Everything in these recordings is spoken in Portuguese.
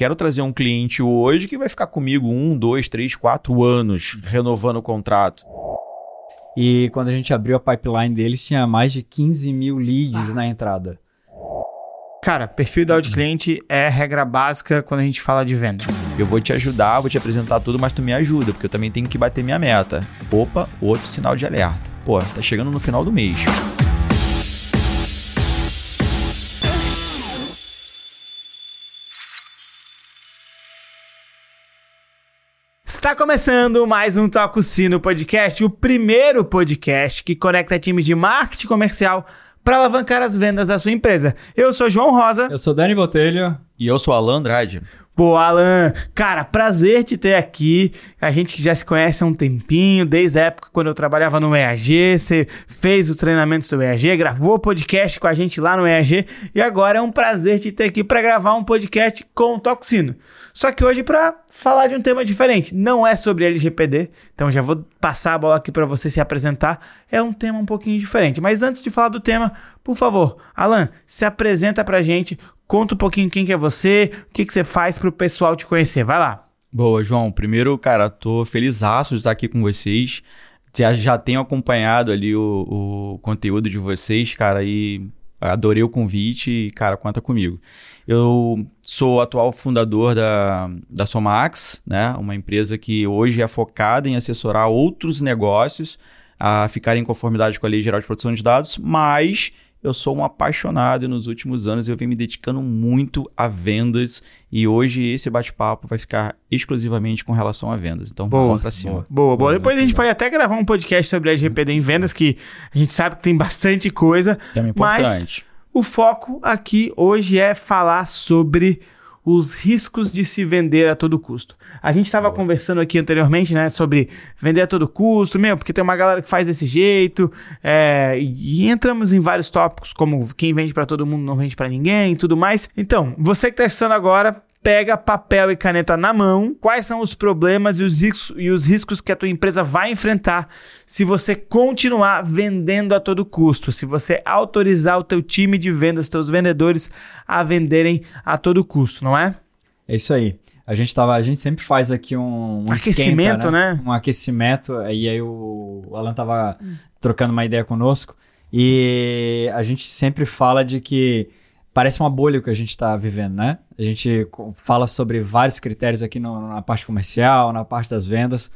quero trazer um cliente hoje que vai ficar comigo um, dois, três, quatro anos renovando o contrato. E quando a gente abriu a pipeline deles, tinha mais de 15 mil leads na entrada. Cara, perfil ideal de cliente é regra básica quando a gente fala de venda. Eu vou te ajudar, vou te apresentar tudo, mas tu me ajuda, porque eu também tenho que bater minha meta. Opa, outro sinal de alerta. Pô, tá chegando no final do mês. Está começando mais um Toco Sino Podcast, o primeiro podcast que conecta times de marketing comercial para alavancar as vendas da sua empresa. Eu sou João Rosa. Eu sou Dani Botelho. E eu sou Alan Andrade. Pô, Alan, cara, prazer te ter aqui. A gente que já se conhece há um tempinho, desde a época quando eu trabalhava no EAG, você fez os treinamentos do EAG, gravou podcast com a gente lá no EAG e agora é um prazer te ter aqui para gravar um podcast com o Toxino. Só que hoje para falar de um tema diferente, não é sobre LGPD, então já vou passar a bola aqui para você se apresentar. É um tema um pouquinho diferente, mas antes de falar do tema, por favor, Alan, se apresenta pra gente, Conta um pouquinho quem que é você, o que, que você faz para o pessoal te conhecer. Vai lá. Boa, João. Primeiro, cara, tô feliz de estar aqui com vocês. Já, já tenho acompanhado ali o, o conteúdo de vocês, cara, e adorei o convite e, cara, conta comigo. Eu sou o atual fundador da, da Somax, né? Uma empresa que hoje é focada em assessorar outros negócios a ficarem em conformidade com a Lei Geral de Proteção de Dados, mas eu sou um apaixonado e nos últimos anos eu venho me dedicando muito a vendas e hoje esse bate-papo vai ficar exclusivamente com relação a vendas. Então, boa, vamos pra cima. Boa, boa. boa. Depois a gente pode até gravar um podcast sobre a LGPD em vendas, que a gente sabe que tem bastante coisa. É importante. Mas o foco aqui hoje é falar sobre os riscos de se vender a todo custo. A gente estava conversando aqui anteriormente, né, sobre vender a todo custo, meu, porque tem uma galera que faz desse jeito, é, e, entramos em vários tópicos, como quem vende para todo mundo não vende para ninguém e tudo mais. Então, você que está assistindo agora, pega papel e caneta na mão, quais são os problemas e os, riscos, e os riscos que a tua empresa vai enfrentar se você continuar vendendo a todo custo, se você autorizar o teu time de vendas, teus vendedores a venderem a todo custo, não é? É isso aí. A gente tava, a gente sempre faz aqui um, um aquecimento, esquenta, né? né? Um aquecimento. E aí o Alan tava trocando uma ideia conosco e a gente sempre fala de que parece uma bolha que a gente está vivendo, né? A gente fala sobre vários critérios aqui no, na parte comercial, na parte das vendas.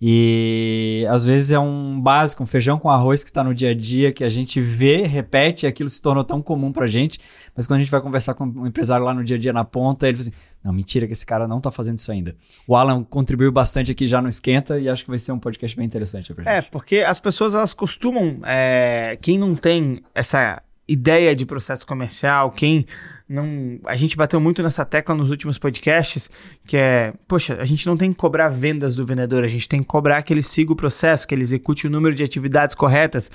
E às vezes é um básico, um feijão com arroz que está no dia a dia, que a gente vê, repete, e aquilo se tornou tão comum pra gente. Mas quando a gente vai conversar com um empresário lá no dia a dia na ponta, ele fala assim: não, mentira, que esse cara não tá fazendo isso ainda. O Alan contribuiu bastante aqui já no Esquenta e acho que vai ser um podcast bem interessante pra é, gente. É, porque as pessoas elas costumam. É, quem não tem essa ideia de processo comercial, quem não. A gente bateu muito nessa tecla nos últimos podcasts, que é, poxa, a gente não tem que cobrar vendas do vendedor, a gente tem que cobrar que ele siga o processo, que ele execute o número de atividades corretas.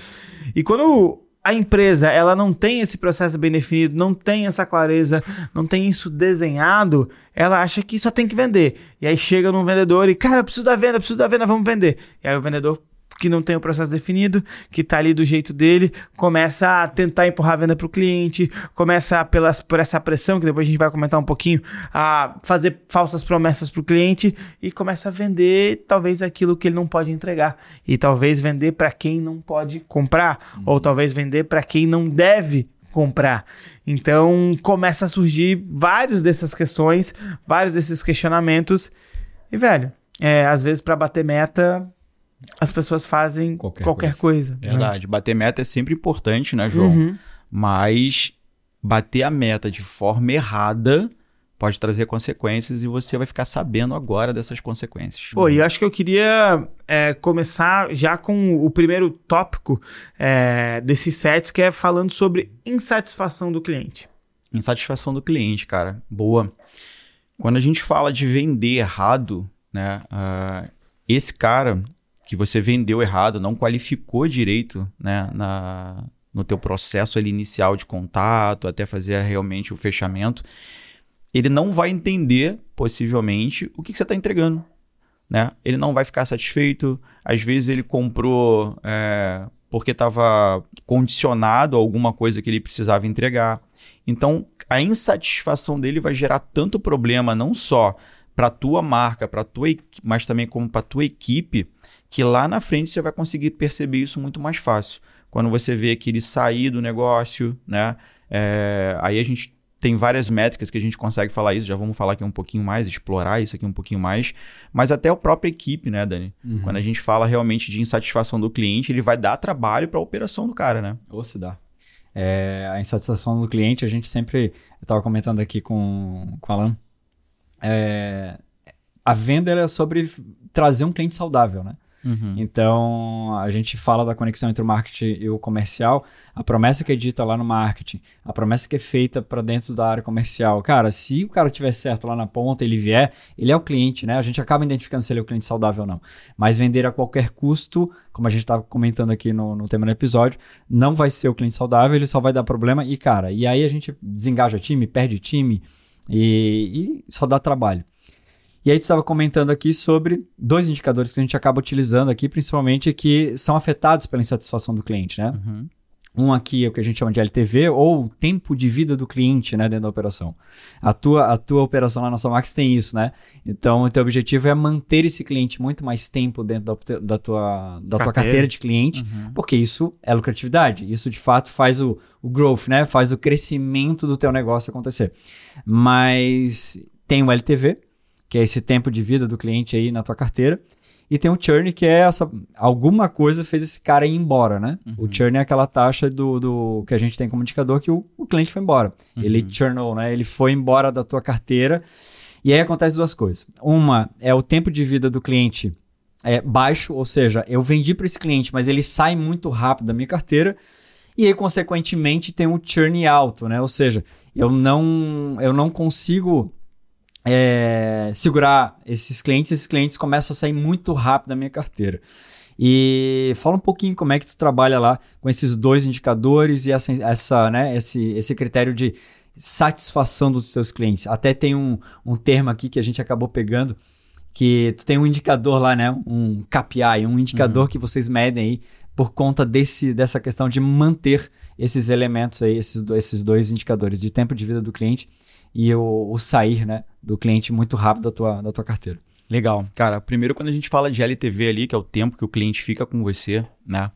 E quando a empresa ela não tem esse processo bem definido, não tem essa clareza, não tem isso desenhado, ela acha que só tem que vender. E aí chega num vendedor e, cara, eu preciso da venda, preciso da venda, vamos vender. E aí o vendedor que não tem o processo definido, que está ali do jeito dele, começa a tentar empurrar a venda para o cliente, começa pelas, por essa pressão, que depois a gente vai comentar um pouquinho, a fazer falsas promessas para o cliente e começa a vender talvez aquilo que ele não pode entregar. E talvez vender para quem não pode comprar, uhum. ou talvez vender para quem não deve comprar. Então começa a surgir vários dessas questões, vários desses questionamentos. E, velho, é, às vezes para bater meta, as pessoas fazem qualquer, qualquer coisa. coisa. Né? Verdade. Né? Bater meta é sempre importante, né, João? Uhum. Mas bater a meta de forma errada pode trazer consequências e você vai ficar sabendo agora dessas consequências. Pô, e eu acho que eu queria é, começar já com o primeiro tópico é, desses sets, que é falando sobre insatisfação do cliente. Insatisfação do cliente, cara. Boa. Quando a gente fala de vender errado, né? Uh, esse cara, que você vendeu errado, não qualificou direito né, na, no teu processo ali inicial de contato, até fazer realmente o fechamento, ele não vai entender, possivelmente, o que, que você está entregando. Né? Ele não vai ficar satisfeito. Às vezes ele comprou é, porque estava condicionado a alguma coisa que ele precisava entregar. Então, a insatisfação dele vai gerar tanto problema, não só para tua marca, para tua mas também como para tua equipe, que lá na frente você vai conseguir perceber isso muito mais fácil. Quando você vê que ele sair do negócio, né? É, aí a gente tem várias métricas que a gente consegue falar isso, já vamos falar aqui um pouquinho mais, explorar isso aqui um pouquinho mais, mas até a própria equipe, né, Dani? Uhum. Quando a gente fala realmente de insatisfação do cliente, ele vai dar trabalho para a operação do cara, né? Ou se dá. É, a insatisfação do cliente, a gente sempre. Eu estava comentando aqui com, com o Alan. É, a venda é sobre trazer um cliente saudável, né? Uhum. Então, a gente fala da conexão entre o marketing e o comercial. A promessa que é dita lá no marketing, a promessa que é feita para dentro da área comercial. Cara, se o cara tiver certo lá na ponta, ele vier, ele é o cliente, né? A gente acaba identificando se ele é o cliente saudável ou não. Mas vender a qualquer custo, como a gente estava comentando aqui no, no tema do episódio, não vai ser o cliente saudável, ele só vai dar problema. E, cara, e aí a gente desengaja time, perde time e, e só dá trabalho. E aí tu estava comentando aqui sobre dois indicadores que a gente acaba utilizando aqui, principalmente que são afetados pela insatisfação do cliente, né? Uhum. Um aqui é o que a gente chama de LTV, ou tempo de vida do cliente né, dentro da operação. A tua, a tua operação lá na Somax tem isso, né? Então, o teu objetivo é manter esse cliente muito mais tempo dentro da, da, tua, da carteira. tua carteira de cliente, uhum. porque isso é lucratividade. Isso, de fato, faz o, o growth, né? Faz o crescimento do teu negócio acontecer. Mas tem o LTV, que é esse tempo de vida do cliente aí na tua carteira. E tem o churn, que é essa. Alguma coisa fez esse cara ir embora, né? Uhum. O churn é aquela taxa do, do que a gente tem como indicador que o, o cliente foi embora. Uhum. Ele churnou, né? Ele foi embora da tua carteira. E aí acontece duas coisas. Uma é o tempo de vida do cliente é baixo, ou seja, eu vendi para esse cliente, mas ele sai muito rápido da minha carteira. E aí, consequentemente, tem um churn alto, né? Ou seja, eu não, eu não consigo é, segurar esses clientes, esses clientes começam a sair muito rápido da minha carteira. E fala um pouquinho como é que tu trabalha lá com esses dois indicadores e essa, essa, né, esse, esse critério de satisfação dos seus clientes. Até tem um, um termo aqui que a gente acabou pegando, que tu tem um indicador lá, né? Um KPI, um indicador uhum. que vocês medem aí por conta desse, dessa questão de manter esses elementos aí, esses, esses dois indicadores de tempo de vida do cliente e o, o sair né, do cliente muito rápido da tua, da tua carteira. Legal. Cara, primeiro quando a gente fala de LTV ali, que é o tempo que o cliente fica com você, né?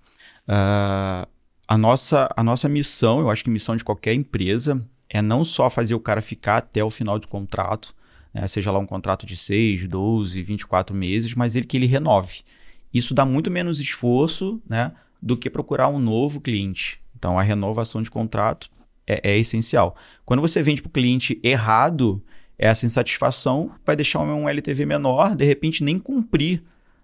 Uh, a, nossa, a nossa missão, eu acho que missão de qualquer empresa, é não só fazer o cara ficar até o final do contrato, né? seja lá um contrato de 6, 12, 24 meses, mas ele que ele renove. Isso dá muito menos esforço né, do que procurar um novo cliente. Então, a renovação de contrato é, é essencial. Quando você vende para o cliente errado, essa insatisfação vai deixar um LTV menor, de repente nem cumprir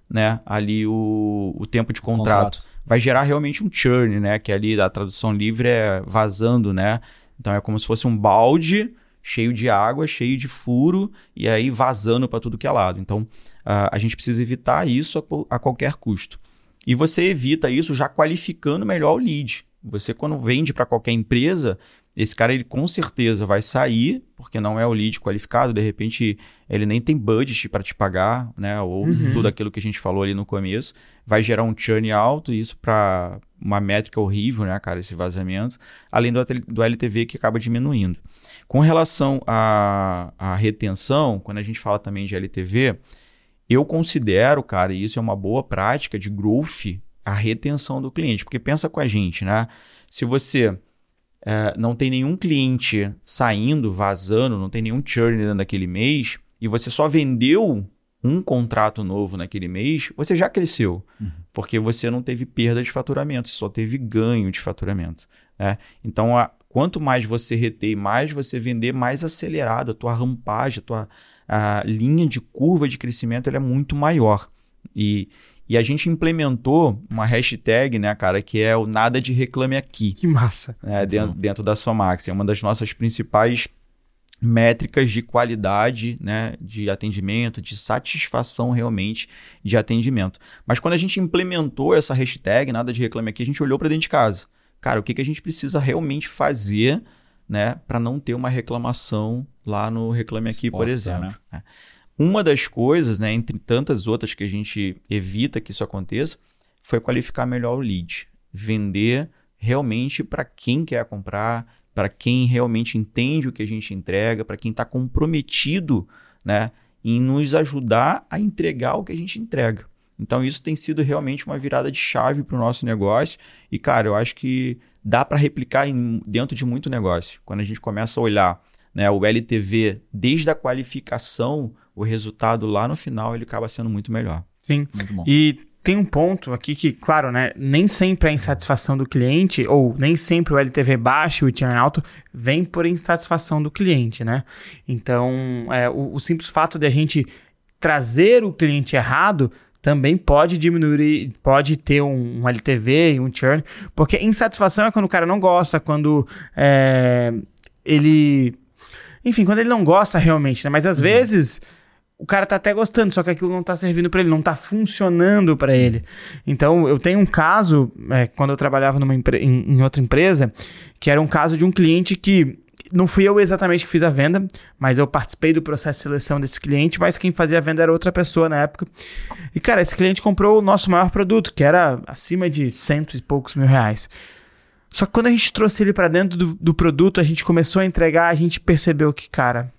né, ali o, o tempo de contrato. contrato. Vai gerar realmente um churn, né? Que ali a tradução livre é vazando, né? Então é como se fosse um balde cheio de água, cheio de furo e aí vazando para tudo que é lado. Então uh, a gente precisa evitar isso a, a qualquer custo. E você evita isso já qualificando melhor o lead. Você, quando vende para qualquer empresa, esse cara ele com certeza vai sair, porque não é o lead qualificado, de repente ele nem tem budget para te pagar, né? Ou uhum. tudo aquilo que a gente falou ali no começo, vai gerar um churn alto, isso para uma métrica horrível, né, cara, esse vazamento, além do, do LTV que acaba diminuindo. Com relação à, à retenção, quando a gente fala também de LTV, eu considero, cara, e isso é uma boa prática de growth a retenção do cliente. Porque pensa com a gente, né? Se você é, não tem nenhum cliente saindo, vazando, não tem nenhum churn dentro daquele mês, e você só vendeu um contrato novo naquele mês, você já cresceu. Uhum. Porque você não teve perda de faturamento, você só teve ganho de faturamento. Né? Então, a, quanto mais você reter, mais você vender, mais acelerado a tua rampagem, a tua a linha de curva de crescimento é muito maior. E, e a gente implementou uma hashtag, né, cara, que é o nada de reclame aqui. Que massa. Né, dentro, dentro da Somax. É uma das nossas principais métricas de qualidade, né, de atendimento, de satisfação realmente de atendimento. Mas quando a gente implementou essa hashtag, nada de reclame aqui, a gente olhou para dentro de casa. Cara, o que, que a gente precisa realmente fazer, né, para não ter uma reclamação lá no reclame aqui, Exposta, por exemplo. Né? É. Uma das coisas, né, entre tantas outras que a gente evita que isso aconteça, foi qualificar melhor o lead. Vender realmente para quem quer comprar, para quem realmente entende o que a gente entrega, para quem está comprometido, né, em nos ajudar a entregar o que a gente entrega. Então isso tem sido realmente uma virada de chave para o nosso negócio e cara, eu acho que dá para replicar em, dentro de muito negócio. Quando a gente começa a olhar né, o LTV desde a qualificação, o resultado lá no final ele acaba sendo muito melhor. Sim. Muito bom. E tem um ponto aqui que, claro, né, nem sempre a insatisfação do cliente, ou nem sempre o LTV baixo e o churn alto vem por insatisfação do cliente, né? Então, é, o, o simples fato de a gente trazer o cliente errado também pode diminuir, pode ter um, um, LTV e um churn, porque insatisfação é quando o cara não gosta, quando é, ele. Enfim, quando ele não gosta realmente, né? Mas às uhum. vezes o cara tá até gostando, só que aquilo não tá servindo para ele, não tá funcionando para ele. Então, eu tenho um caso, é, quando eu trabalhava numa em, em outra empresa, que era um caso de um cliente que não fui eu exatamente que fiz a venda, mas eu participei do processo de seleção desse cliente, mas quem fazia a venda era outra pessoa na época. E, cara, esse cliente comprou o nosso maior produto, que era acima de cento e poucos mil reais. Só que quando a gente trouxe ele para dentro do, do produto, a gente começou a entregar, a gente percebeu que, cara,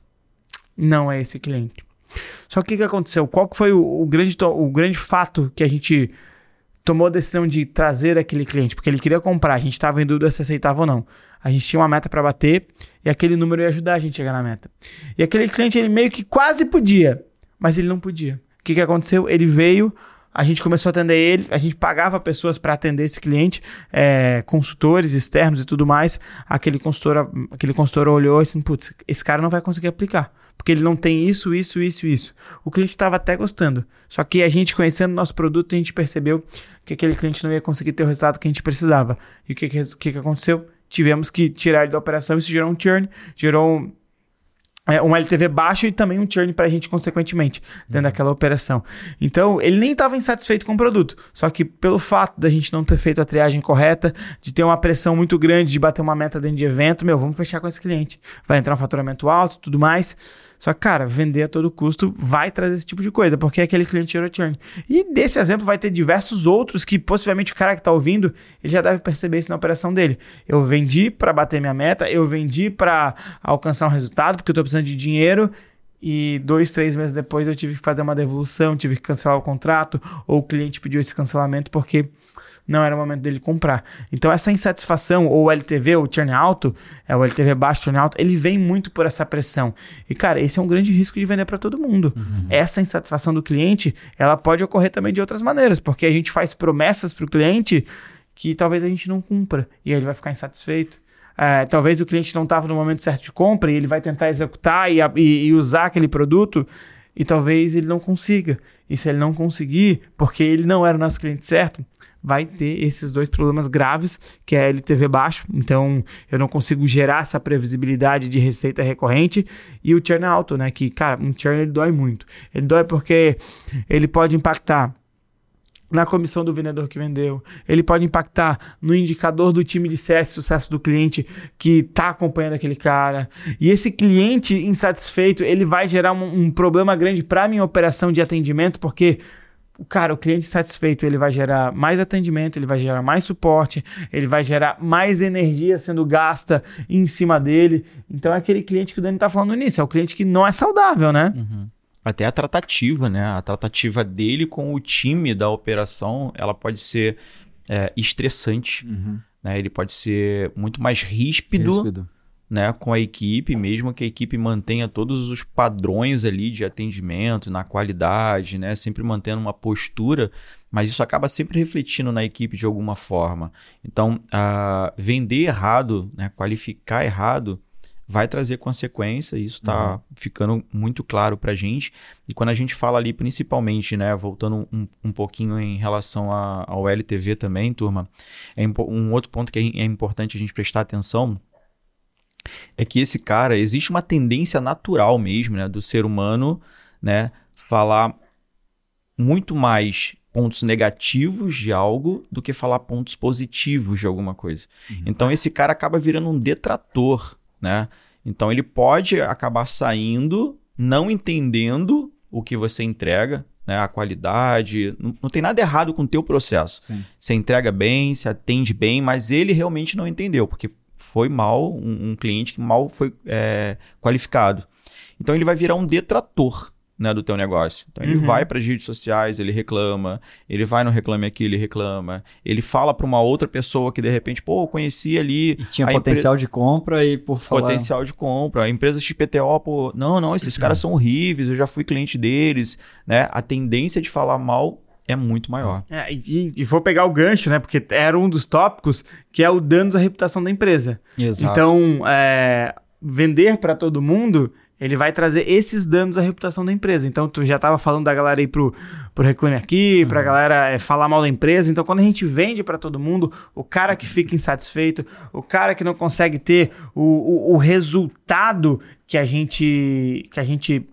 não é esse cliente. Só que o que, aconteceu? Qual que foi o, o, grande, o grande fato que a gente tomou a decisão de trazer aquele cliente? Porque ele queria comprar, a gente estava em dúvida se aceitava ou não. A gente tinha uma meta para bater e aquele número ia ajudar a gente a chegar na meta. E aquele cliente, ele meio que quase podia, mas ele não podia. O que, que aconteceu? Ele veio, a gente começou a atender ele, a gente pagava pessoas para atender esse cliente, é, consultores externos e tudo mais. Aquele consultor, aquele consultor olhou e disse: Putz, esse cara não vai conseguir aplicar. Porque ele não tem isso, isso, isso, isso. O cliente estava até gostando. Só que a gente, conhecendo o nosso produto, a gente percebeu que aquele cliente não ia conseguir ter o resultado que a gente precisava. E o que, que, que, que aconteceu? Tivemos que tirar ele da operação. Isso gerou um churn, gerou é, um LTV baixo e também um churn para a gente, consequentemente, dentro uhum. daquela operação. Então, ele nem estava insatisfeito com o produto. Só que pelo fato da gente não ter feito a triagem correta, de ter uma pressão muito grande, de bater uma meta dentro de evento, meu, vamos fechar com esse cliente. Vai entrar um faturamento alto tudo mais. Só que, cara, vender a todo custo vai trazer esse tipo de coisa, porque aquele cliente gerou churn. E desse exemplo vai ter diversos outros que possivelmente o cara que está ouvindo, ele já deve perceber isso na operação dele. Eu vendi para bater minha meta, eu vendi para alcançar um resultado, porque eu estou precisando de dinheiro. E dois, três meses depois eu tive que fazer uma devolução, tive que cancelar o contrato, ou o cliente pediu esse cancelamento porque não era o momento dele comprar. Então essa insatisfação, ou o LTV, ou o churn alto, é o LTV baixo, churn alto, ele vem muito por essa pressão. E cara, esse é um grande risco de vender para todo mundo. Uhum. Essa insatisfação do cliente, ela pode ocorrer também de outras maneiras, porque a gente faz promessas para o cliente que talvez a gente não cumpra e aí ele vai ficar insatisfeito. É, talvez o cliente não estava no momento certo de compra e ele vai tentar executar e, e, e usar aquele produto e talvez ele não consiga. E se ele não conseguir, porque ele não era o nosso cliente certo, vai ter esses dois problemas graves, que é LTV baixo, então eu não consigo gerar essa previsibilidade de receita recorrente, e o churn alto, né, que, cara, um churn ele dói muito. Ele dói porque ele pode impactar na comissão do vendedor que vendeu, ele pode impactar no indicador do time de CS, sucesso do cliente que está acompanhando aquele cara. E esse cliente insatisfeito, ele vai gerar um, um problema grande para minha operação de atendimento, porque cara, o cliente satisfeito, ele vai gerar mais atendimento, ele vai gerar mais suporte, ele vai gerar mais energia sendo gasta em cima dele. Então é aquele cliente que o Dani tá falando nisso, é o cliente que não é saudável, né? Uhum. Até a tratativa, né? A tratativa dele com o time da operação, ela pode ser é, estressante. Uhum. Né? Ele pode ser muito mais ríspido. ríspido né, com a equipe, mesmo que a equipe mantenha todos os padrões ali de atendimento, na qualidade, né, sempre mantendo uma postura, mas isso acaba sempre refletindo na equipe de alguma forma. Então, uh, vender errado, né, qualificar errado, vai trazer consequência, isso está uhum. ficando muito claro para a gente. E quando a gente fala ali, principalmente, né, voltando um, um pouquinho em relação a, ao LTV também, turma, é um outro ponto que é, importante a gente prestar atenção é que esse cara, existe uma tendência natural mesmo, né, do ser humano, né, falar muito mais pontos negativos de algo do que falar pontos positivos de alguma coisa. Uhum. Então esse cara acaba virando um detrator, né? Então ele pode acabar saindo, não entendendo o que você entrega, né? A qualidade, não, não tem nada errado com o teu processo. Sim. Você entrega bem, você atende bem, mas ele realmente não entendeu, porque foi mal, um, um cliente que mal foi é, qualificado. Então ele vai virar um detrator né, do teu negócio. Então ele Uhum. vai para as redes sociais, ele reclama, ele vai no Reclame Aqui, ele reclama, ele fala para uma outra pessoa que de repente, pô, eu conheci ali E tinha potencial de compra e por falar... potencial de compra. A empresa XPTO, pô, não, não, esses caras são horríveis, eu já fui cliente deles, né? A tendência de falar mal é muito maior. É, e, e vou pegar o gancho, né? Porque era um dos tópicos que é o danos à reputação da empresa. Exato. Então, é, vender para todo mundo, ele vai trazer esses danos à reputação da empresa. Então, tu já estava falando da galera aí pro, pro Reclame Aqui, pra galera é, falar mal da empresa. Então, quando a gente vende para todo mundo, o cara que fica insatisfeito, o cara que não consegue ter o, o, o resultado que a gente, que a gente,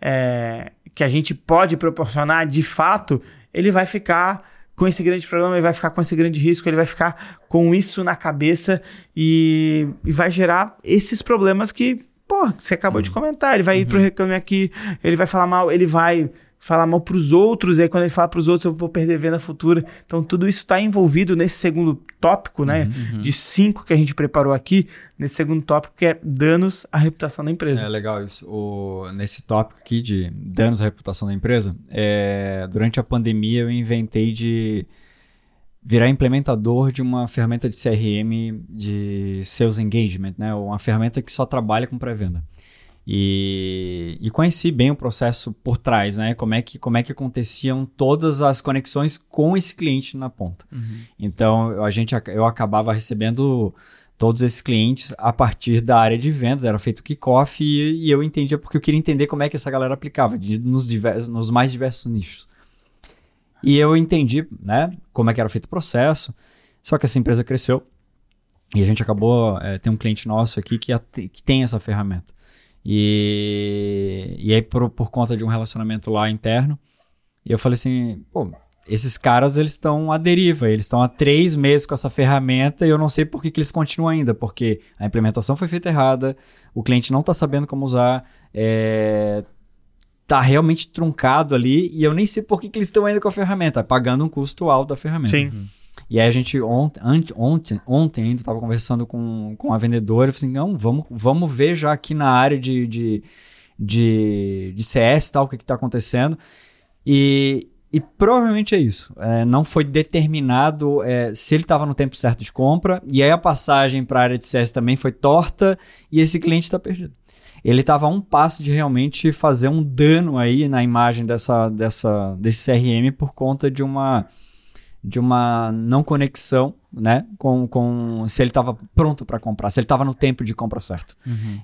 é, que a gente pode proporcionar de fato, ele vai ficar com esse grande problema, ele vai ficar com esse grande risco, ele vai ficar com isso na cabeça e, e vai gerar esses problemas que, pô, você acabou de comentar. Ele vai ir pro Reclame Aqui, ele vai falar mal, ele vai falar mal pros outros, e aí quando ele fala pros outros eu vou perder venda futura. Então tudo isso está envolvido nesse segundo tópico, né, de cinco que a gente preparou aqui, nesse segundo tópico que é danos à reputação da empresa. É legal isso. O, nesse tópico aqui de danos à reputação da empresa, é, durante a pandemia eu inventei de virar implementador de uma ferramenta de CRM de Sales Engagement, né? Uma ferramenta que só trabalha com pré-venda. E, e conheci bem o processo por trás, né? Como é, que, como é que aconteciam todas as conexões com esse cliente na ponta. Então, a gente, eu acabava recebendo todos esses clientes a partir da área de vendas, era feito kickoff e, e eu entendia porque eu queria entender como é que essa galera aplicava de- nos, diversos, nos mais diversos nichos. E eu entendi, né, como é que era feito o processo, só que essa empresa cresceu e a gente acabou, é, tem um cliente nosso aqui que, que tem essa ferramenta. E, e aí, por, por conta de um relacionamento lá interno, eu falei assim, pô, esses caras eles estão à deriva, eles estão há três meses com essa ferramenta e eu não sei por que, que eles continuam ainda, porque a implementação foi feita errada, o cliente não está sabendo como usar, é, tá realmente truncado ali e eu nem sei por que, que eles estão ainda com a ferramenta, pagando um custo alto da ferramenta. Sim. E aí a gente ontem, ante- ontem, ontem ainda estava conversando com, com a vendedora e falei assim, não, vamos, vamos ver já aqui na área de, de, de, de CS tal, o que está acontecendo. E, e provavelmente é isso. É, não foi determinado é, se ele estava no tempo certo de compra, e aí a passagem para a área de CS também foi torta, e esse cliente está perdido. Ele estava a um passo de realmente fazer um dano aí na imagem dessa, dessa, desse CRM por conta de uma de uma não conexão, né, com, com se ele estava pronto para comprar, se ele estava no tempo de compra certo.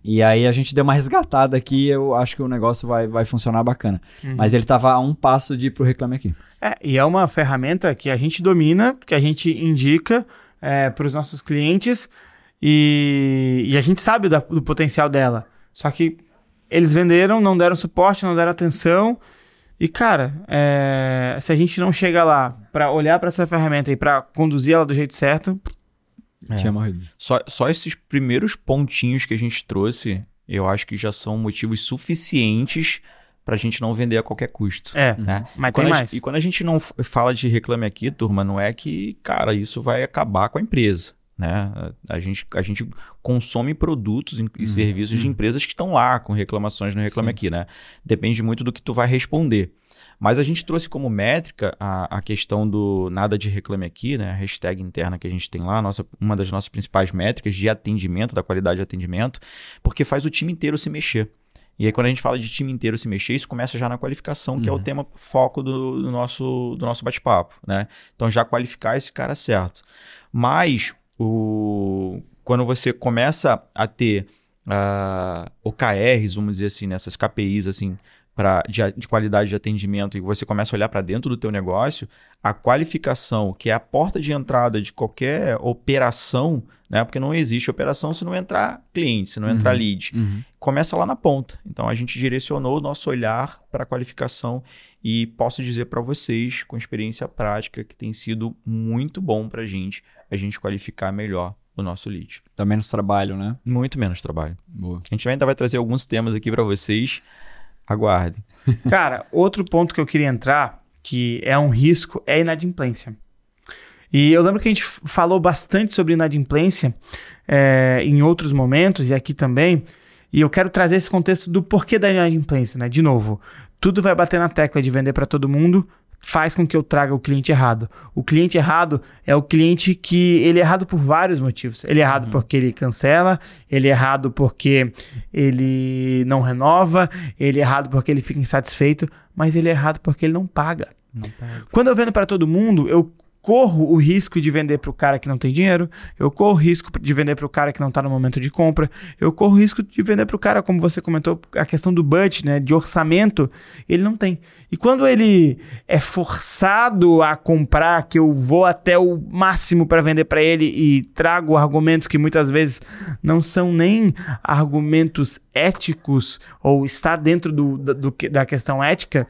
E aí a gente deu uma resgatada aqui, eu acho que o negócio vai, vai funcionar bacana. Mas ele estava a um passo de ir pro Reclame Aqui. É, e é uma ferramenta que a gente domina, que a gente indica para os nossos clientes e, e a gente sabe da- do potencial dela. Só que eles venderam, não deram suporte, não deram atenção. E, cara, é, se a gente não chega lá para olhar para essa ferramenta e para conduzir ela do jeito certo, É. Tinha morrido. Só, só esses primeiros pontinhos que a gente trouxe, eu acho que já são motivos suficientes pra gente não vender a qualquer custo. é. Né? Mas E quando tem a mais. gente- e quando a gente não fala de reclame aqui, turma, não é que, cara, isso vai acabar com a empresa. Né? A, gente, a gente consome produtos e- e serviços de empresas que estão lá com reclamações no Reclame Aqui, né? Depende muito do que tu vai responder. Mas a gente trouxe como métrica a, a questão do nada de reclame aqui, né? A hashtag interna que a gente tem lá, nossa, uma das nossas principais métricas de atendimento, da qualidade de atendimento, porque faz o time inteiro se mexer. E aí, quando a gente fala de time inteiro se mexer, isso começa já na qualificação, que é o tema foco do, do nosso, do nosso bate-papo, né? Então, já qualificar esse cara certo. Mas, o, quando você começa a ter ah, OKRs, vamos dizer assim, nessas KPIs, assim, pra, de, de qualidade de atendimento, e você começa a olhar para dentro do teu negócio, a qualificação, que é a porta de entrada de qualquer operação, né? Porque não existe operação se não entrar cliente, se não entrar lead começa lá na ponta. Então a gente direcionou o nosso olhar para a qualificação e posso dizer para vocês, com experiência prática, que tem sido muito bom para a gente a gente qualificar melhor o nosso lead. Tá menos trabalho, né? Muito menos trabalho. Boa. A gente ainda vai trazer alguns temas aqui para vocês. Aguardem. Cara, outro ponto que eu queria entrar, que é um risco, é a inadimplência. E eu lembro que a gente falou bastante sobre inadimplência é, em outros momentos e aqui também. E eu quero trazer esse contexto do porquê da inadimplência, né? De novo, tudo vai bater na tecla de vender para todo mundo, faz com que eu traga o cliente errado. O cliente errado é o cliente que ele é errado por vários motivos. Ele é errado uhum. porque ele cancela, ele é errado porque ele não renova, ele é errado porque ele fica insatisfeito, mas ele é errado porque ele não paga. Não paga. Quando eu vendo para todo mundo, eu corro o risco de vender para o cara que não tem dinheiro, eu corro o risco de vender para o cara que não está no momento de compra, eu corro o risco de vender para o cara, como você comentou, a questão do budget, né, de orçamento, ele não tem. E quando ele é forçado a comprar, que eu vou até o máximo para vender para ele e trago argumentos que muitas vezes não são nem argumentos éticos ou está dentro do, do, da questão ética,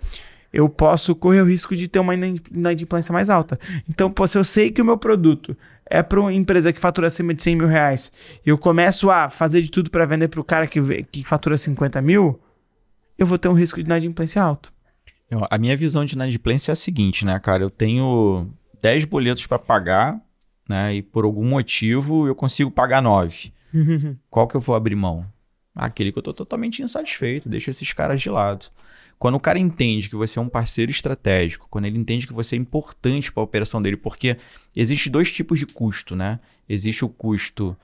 eu posso correr o risco de ter uma inadimplência mais alta. Então, pô, se eu sei que o meu produto é para uma empresa que fatura acima de 100 mil reais e eu começo a fazer de tudo para vender para o cara que, que fatura 50 mil, eu vou ter um risco de inadimplência alto. A minha visão de inadimplência é a seguinte, né, cara? Eu tenho 10 boletos para pagar, né? E por algum motivo eu consigo pagar 9. Qual que eu vou abrir mão? Aquele que eu tô totalmente insatisfeito, deixa esses caras de lado. Quando o cara entende que você é um parceiro estratégico, quando ele entende que você é importante para a operação dele, porque existe dois tipos de custo, né? Existe o custo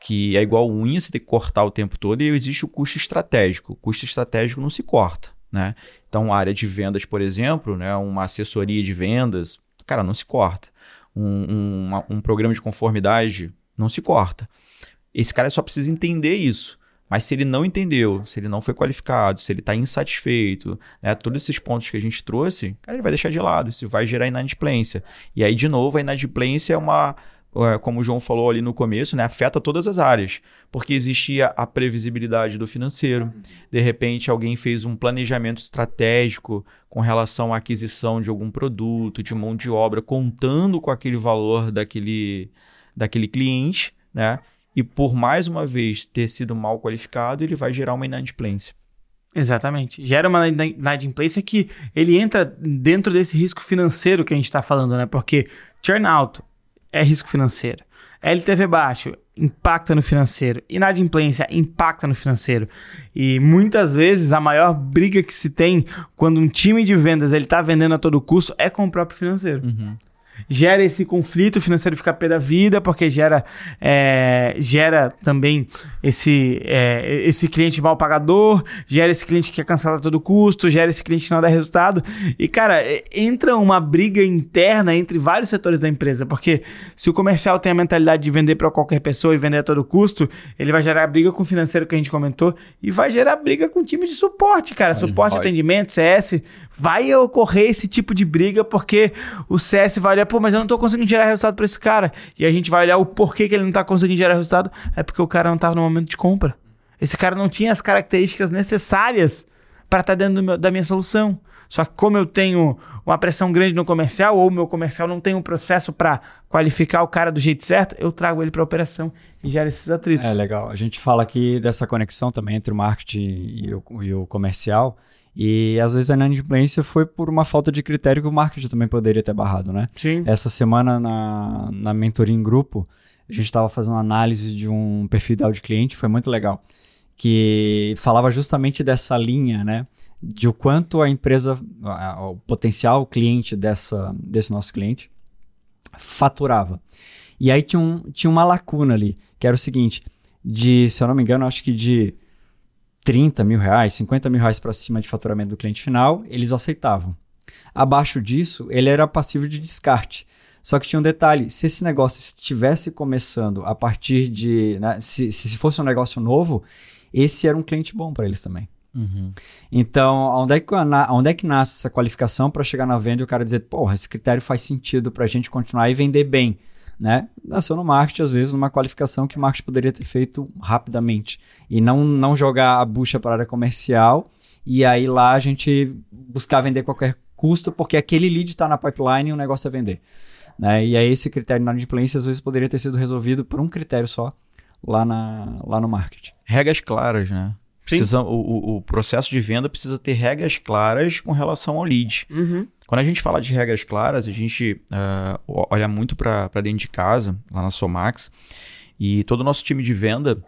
que é igual unha, você tem que cortar o tempo todo, e existe o custo estratégico. O custo estratégico não se corta, né? Então, a área de vendas, por exemplo, né, uma assessoria de vendas, cara, não se corta. Um, um, um programa de conformidade não se corta. Esse cara só precisa entender isso. Mas se ele não entendeu, se ele não foi qualificado, se ele está insatisfeito, né, todos esses pontos que a gente trouxe, cara, ele vai deixar de lado. Isso vai gerar inadimplência. E aí, de novo, a inadimplência é uma. É, como o João falou ali no começo, né, afeta todas as áreas. Porque existia a previsibilidade do financeiro. De repente, alguém fez um planejamento estratégico com relação à aquisição de algum produto, de mão de obra, contando com aquele valor daquele, daquele cliente, né? E por mais uma vez ter sido mal qualificado, ele vai gerar uma inadimplência. Exatamente. Gera uma inadimplência que ele entra dentro desse risco financeiro que a gente está falando, né? Porque churn out é risco financeiro. LTV baixo impacta no financeiro. Inadimplência impacta no financeiro. E muitas vezes a maior briga que se tem quando um time de vendas ele está vendendo a todo custo é com o próprio financeiro. Uhum gera esse conflito financeiro fica pé da vida, porque gera, é, gera também esse, é, esse cliente mal pagador, gera esse cliente que quer cancelar a todo custo, gera esse cliente que não dá resultado. E, cara, é, entra uma briga interna entre vários setores da empresa, porque se o comercial tem a mentalidade de vender para qualquer pessoa e vender a todo custo, ele vai gerar briga com o financeiro que a gente comentou e vai gerar briga com o time de suporte, cara. Suporte, atendimento, CS. Vai ocorrer esse tipo de briga porque o CS vai olhar pô, mas eu não tô conseguindo gerar resultado para esse cara. E a gente vai olhar o porquê que ele não tá conseguindo gerar resultado. É porque o cara não tava no momento de compra. Esse cara não tinha as características necessárias para estar tá dentro meu, da minha solução. Só que como eu tenho uma pressão grande no comercial, ou meu comercial não tem um processo para qualificar o cara do jeito certo, eu trago ele para a operação e gera esses atritos. É legal. A gente fala aqui dessa conexão também entre o marketing e o, e o comercial. E às vezes a inadimplência foi por uma falta de critério que o marketing também poderia ter barrado, né? Sim. Essa semana na, na mentoria em grupo, a gente estava fazendo uma análise de um perfil de cliente, foi muito legal. Que falava justamente dessa linha, né? De o quanto a empresa, o potencial cliente dessa, desse nosso cliente faturava. E aí tinha, um, tinha uma lacuna ali, que era o seguinte: de, se eu não me engano, acho que de 30 mil reais, 50 mil reais para cima de faturamento do cliente final, eles aceitavam. Abaixo disso, ele era passivo de descarte. Só que tinha um detalhe: se esse negócio estivesse começando a partir de. Né, se, se fosse um negócio novo, esse era um cliente bom para eles também. Uhum. Então, onde é, que, onde é que nasce essa qualificação para chegar na venda e o cara dizer, porra, esse critério faz sentido para a gente continuar e vender bem? Né? Nasceu no marketing, às vezes, numa qualificação que o marketing poderia ter feito rapidamente. E não, não jogar a bucha para a área comercial e aí lá a gente buscar vender qualquer custo, porque aquele lead está na pipeline e o negócio é vender. Né? E aí esse critério na inadimplência às vezes poderia ter sido resolvido por um critério só lá, na, lá no marketing. Regras claras, né? Precisa, o, o, processo de venda precisa ter regras claras com relação ao lead. Uhum. Quando a gente fala de regras claras, a gente uh, olha muito para dentro de casa, lá na Somax, e todo o nosso time de venda,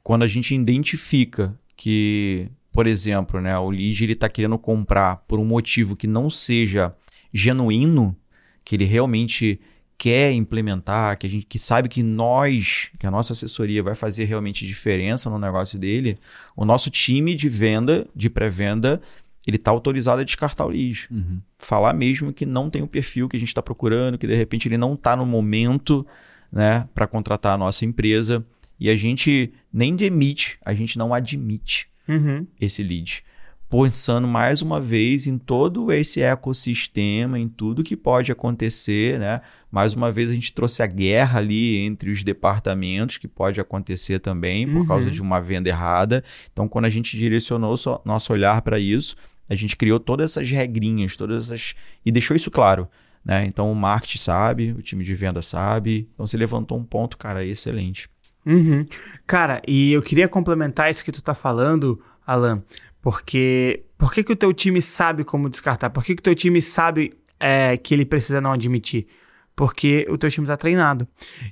quando a gente identifica que, por exemplo, né, o lead está querendo comprar por um motivo que não seja genuíno, que ele realmente quer implementar, que a gente que sabe que nós, que a nossa assessoria vai fazer realmente diferença no negócio dele, o nosso time de venda, de pré-venda, ele está autorizado a descartar o lead. Uhum. Falar mesmo que não tem o perfil que a gente está procurando, que de repente ele não está no momento né, para contratar a nossa empresa. E a gente nem demite, a gente não admite uhum. esse lead pensando mais uma vez em todo esse ecossistema, em tudo que pode acontecer, né? Mais uma vez a gente trouxe a guerra ali entre os departamentos, que pode acontecer também por uhum. causa de uma venda errada. Então, quando a gente direcionou nosso olhar para isso, a gente criou todas essas regrinhas, todas essas. e deixou isso claro. Né? Então, o marketing sabe, o time de venda sabe. Então, você levantou um ponto, cara, excelente. Uhum. Cara, e eu queria complementar isso que tu tá falando, Alan, porque por que, que o teu time sabe como descartar? Por que, que o teu time sabe é, que ele precisa não admitir? Porque o teu time está treinado.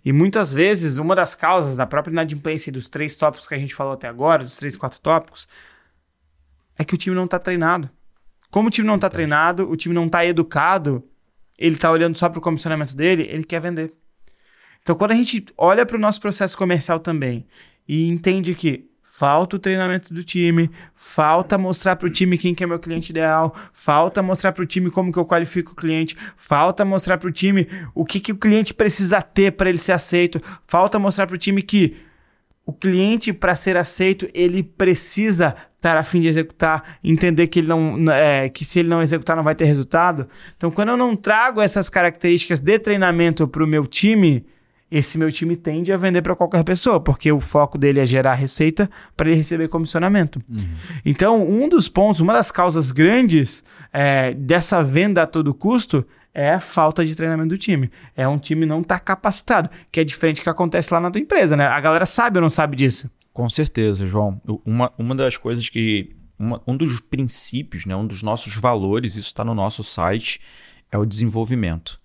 E muitas vezes, uma das causas da própria inadimplência dos três tópicos que a gente falou até agora, dos três, quatro tópicos, é que o time não está treinado. Como o time não está treinado, o time não está educado, ele está olhando só para o comissionamento dele, ele quer vender. Então, quando a gente olha para o nosso processo comercial também e entende que Falta o treinamento do time, falta mostrar para o time quem que é meu cliente ideal, falta mostrar para o time como que eu qualifico o cliente, falta mostrar para o time o que, que o cliente precisa ter para ele ser aceito, falta mostrar para o time que o cliente, para ser aceito, ele precisa estar a fim de executar, entender que ele não, é, que se ele não executar não vai ter resultado. Então, quando eu não trago essas características de treinamento para o meu time, esse meu time tende a vender para qualquer pessoa, porque o foco dele é gerar receita para ele receber comissionamento. Uhum. Então, um dos pontos, uma das causas grandes é, dessa venda a todo custo é a falta de treinamento do time. É um time não estar tá capacitado, que é diferente do que acontece lá na tua empresa, né? A galera sabe ou não sabe disso? Com certeza, João. Uma, uma das coisas que. Uma, um dos princípios, né, um dos nossos valores, isso está no nosso site, é o desenvolvimento.